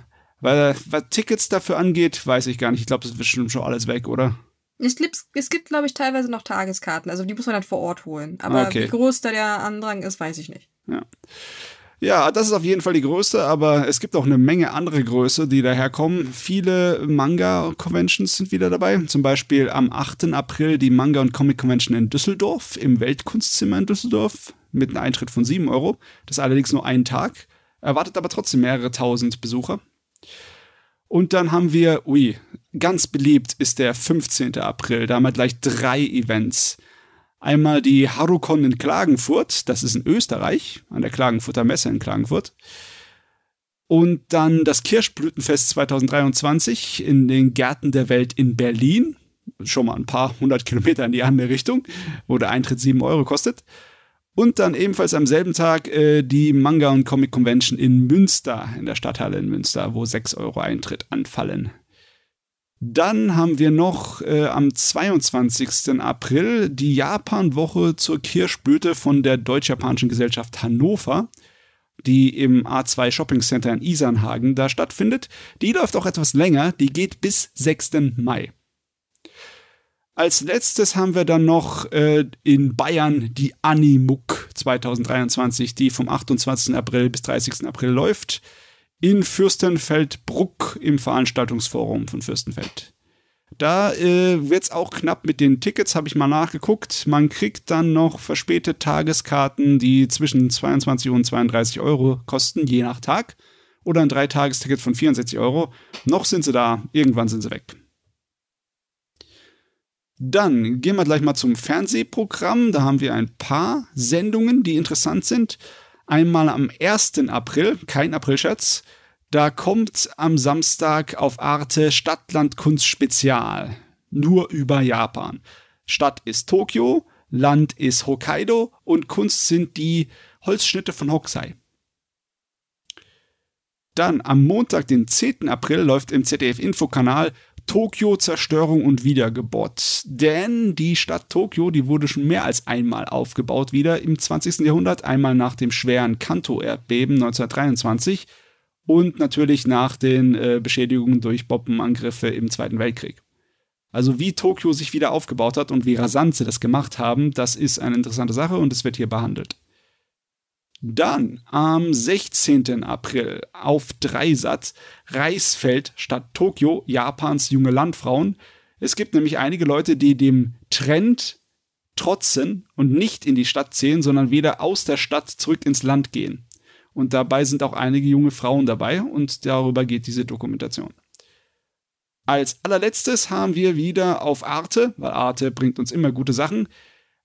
Weil was Tickets dafür angeht, weiß ich gar nicht. Ich glaube, das ist bestimmt schon alles weg, oder? Es gibt, es gibt glaube ich, teilweise noch Tageskarten. Also die muss man dann vor Ort holen. Aber okay. wie groß da der Andrang ist, weiß ich nicht. Ja. Ja, das ist auf jeden Fall die größte, aber es gibt auch eine Menge andere Größe, die daherkommen. Viele Manga-Conventions sind wieder dabei. Zum Beispiel am 8. April die Manga- und Comic-Convention in Düsseldorf, im Weltkunstzimmer in Düsseldorf, mit einem Eintritt von 7 Euro. Das ist allerdings nur ein Tag, erwartet aber trotzdem mehrere tausend Besucher. Und dann haben wir, ui, ganz beliebt ist der 15. April. Da haben wir gleich drei Events. Einmal die Harukon in Klagenfurt, das ist in Österreich, an der Klagenfurter Messe in Klagenfurt. Und dann das Kirschblütenfest 2023 in den Gärten der Welt in Berlin. Schon mal ein paar hundert Kilometer in die andere Richtung, wo der Eintritt sieben Euro kostet. Und dann ebenfalls am selben Tag äh, die Manga- und Comic Convention in Münster, in der Stadthalle in Münster, wo 6 Euro Eintritt anfallen. Dann haben wir noch äh, am 22. April die Japan-Woche zur Kirschblüte von der Deutsch-Japanischen Gesellschaft Hannover, die im A2 Shopping Center in Isernhagen da stattfindet. Die läuft auch etwas länger, die geht bis 6. Mai. Als letztes haben wir dann noch äh, in Bayern die Animuk 2023, die vom 28. April bis 30. April läuft. In Fürstenfeldbruck im Veranstaltungsforum von Fürstenfeld. Da äh, wird es auch knapp mit den Tickets, habe ich mal nachgeguckt. Man kriegt dann noch verspätete Tageskarten, die zwischen 22 und 32 Euro kosten, je nach Tag. Oder ein Dreitagesticket von 64 Euro. Noch sind sie da, irgendwann sind sie weg. Dann gehen wir gleich mal zum Fernsehprogramm. Da haben wir ein paar Sendungen, die interessant sind. Einmal am 1. April, kein Aprilscherz, da kommt am Samstag auf Arte Stadtlandkunst Spezial. Nur über Japan. Stadt ist Tokio, Land ist Hokkaido und Kunst sind die Holzschnitte von Hokusai. Dann am Montag, den 10. April, läuft im ZDF-Infokanal Tokio Zerstörung und Wiedergeburt. Denn die Stadt Tokio, die wurde schon mehr als einmal aufgebaut wieder im 20. Jahrhundert. Einmal nach dem schweren Kanto-Erdbeben 1923 und natürlich nach den äh, Beschädigungen durch Bombenangriffe im Zweiten Weltkrieg. Also wie Tokio sich wieder aufgebaut hat und wie rasant sie das gemacht haben, das ist eine interessante Sache und es wird hier behandelt. Dann am 16. April auf Dreisatz Reisfeld statt Tokio, Japans junge Landfrauen. Es gibt nämlich einige Leute, die dem Trend trotzen und nicht in die Stadt ziehen, sondern wieder aus der Stadt zurück ins Land gehen. Und dabei sind auch einige junge Frauen dabei und darüber geht diese Dokumentation. Als allerletztes haben wir wieder auf Arte, weil Arte bringt uns immer gute Sachen,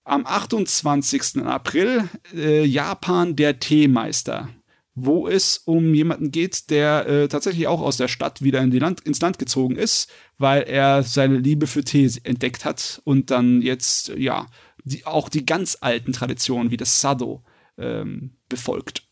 am 28. April äh, Japan der Teemeister, wo es um jemanden geht, der äh, tatsächlich auch aus der Stadt wieder in Land, ins Land gezogen ist, weil er seine Liebe für Tee entdeckt hat und dann jetzt ja die, auch die ganz alten Traditionen wie das Sado ähm, befolgt.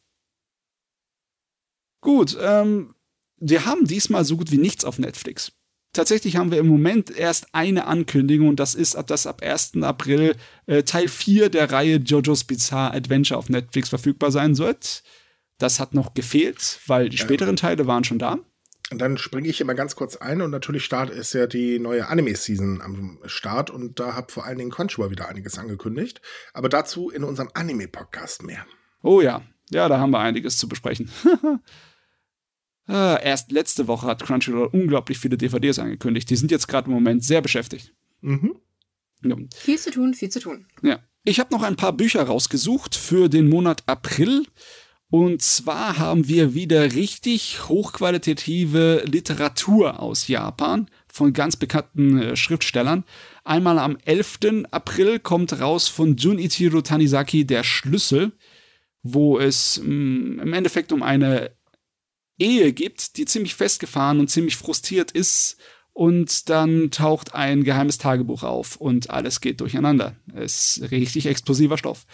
Gut, ähm, wir haben diesmal so gut wie nichts auf Netflix tatsächlich haben wir im Moment erst eine Ankündigung und das ist, dass ab 1. April äh, Teil 4 der Reihe JoJo's Bizarre Adventure auf Netflix verfügbar sein wird. Das hat noch gefehlt, weil die späteren Teile waren schon da. Und dann springe ich immer ganz kurz ein und natürlich Start ist ja die neue Anime-Season am Start und da hat vor allen Dingen Crunchyroll wieder einiges angekündigt. Aber dazu in unserem Anime-Podcast mehr. Oh ja, ja, da haben wir einiges zu besprechen. Äh, erst letzte Woche hat Crunchyroll unglaublich viele DVDs angekündigt. Die sind jetzt gerade im Moment sehr beschäftigt. Mhm. Ja. Viel zu tun, viel zu tun. Ja. Ich habe noch ein paar Bücher rausgesucht für den Monat April. Und zwar haben wir wieder richtig hochqualitative Literatur aus Japan von ganz bekannten äh, Schriftstellern. Einmal am 11. April kommt raus von Junichiro Tanizaki Der Schlüssel, wo es mh, mm, im Endeffekt um eine Ehe gibt, die ziemlich festgefahren und ziemlich frustriert ist. Und dann taucht ein geheimes Tagebuch auf und alles geht durcheinander. Es ist richtig explosiver Stoff.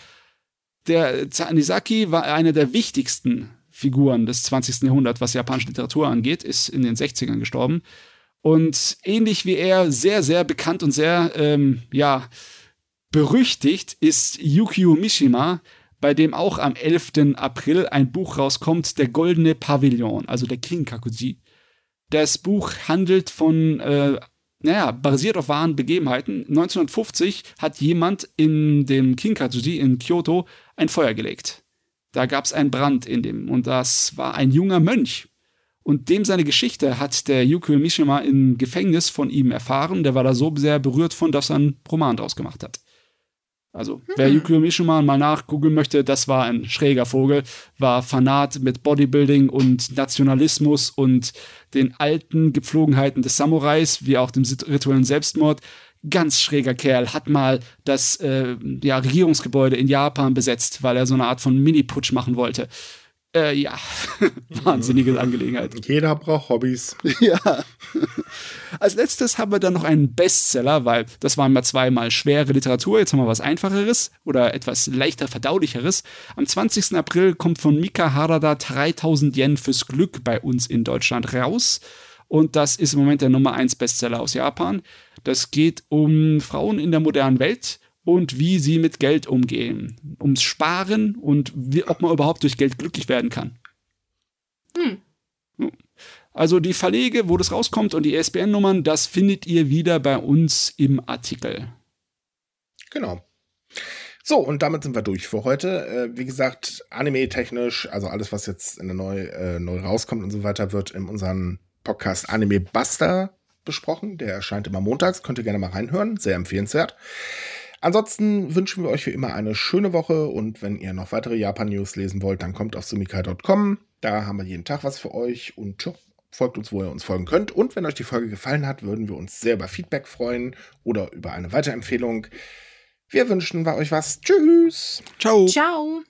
Der Tanisaki war einer der wichtigsten Figuren des 20. Jahrhunderts, was japanische Literatur angeht, ist in den 60ern gestorben. Und ähnlich wie er sehr, sehr bekannt und sehr, ähm, ja, berüchtigt ist Yukio Mishima, bei dem auch am 11. April ein Buch rauskommt, Der Goldene Pavillon, also der King Kakuji. Das Buch handelt von, äh, naja, basiert auf wahren Begebenheiten. 1950 hat jemand in dem King Kakuji in Kyoto ein Feuer gelegt. Da gab es einen Brand in dem und das war ein junger Mönch. Und dem seine Geschichte hat der Yukio Mishima im Gefängnis von ihm erfahren. Der war da so sehr berührt von, dass er einen Roman draus gemacht hat. Also, hm. wer Yukio Mishima mal nachgoogeln möchte, das war ein schräger Vogel, war Fanat mit Bodybuilding und Nationalismus und den alten Gepflogenheiten des Samurais, wie auch dem rituellen Selbstmord. Ganz schräger Kerl, hat mal das äh, ja, Regierungsgebäude in Japan besetzt, weil er so eine Art von Mini-Putsch machen wollte. Äh, ja, wahnsinnige Angelegenheit. Jeder braucht Hobbys. ja. Als letztes haben wir dann noch einen Bestseller, weil das waren mal zweimal schwere Literatur. Jetzt haben wir was Einfacheres oder etwas leichter verdaulicheres. Am 20. April kommt von Mika Harada 3000 Yen fürs Glück bei uns in Deutschland raus. Und das ist im Moment der Nummer 1 Bestseller aus Japan. Das geht um Frauen in der modernen Welt und wie sie mit Geld umgehen. Ums Sparen und wie, ob man überhaupt durch Geld glücklich werden kann. Hm. Also die Verlege, wo das rauskommt und die ISBN-Nummern, das findet ihr wieder bei uns im Artikel. Genau. So, und damit sind wir durch für heute. Äh, wie gesagt, anime-technisch, also alles, was jetzt in der neu, äh, neu rauskommt und so weiter, wird in unserem Podcast Anime Buster besprochen. Der erscheint immer montags. Könnt ihr gerne mal reinhören. Sehr empfehlenswert. Ansonsten wünschen wir euch wie immer eine schöne Woche und wenn ihr noch weitere Japan-News lesen wollt, dann kommt auf sumika.com. Da haben wir jeden Tag was für euch und tja, folgt uns, wo ihr uns folgen könnt. Und wenn euch die Folge gefallen hat, würden wir uns sehr über Feedback freuen oder über eine Weiterempfehlung. Wir wünschen bei euch was. Tschüss. Ciao. Ciao.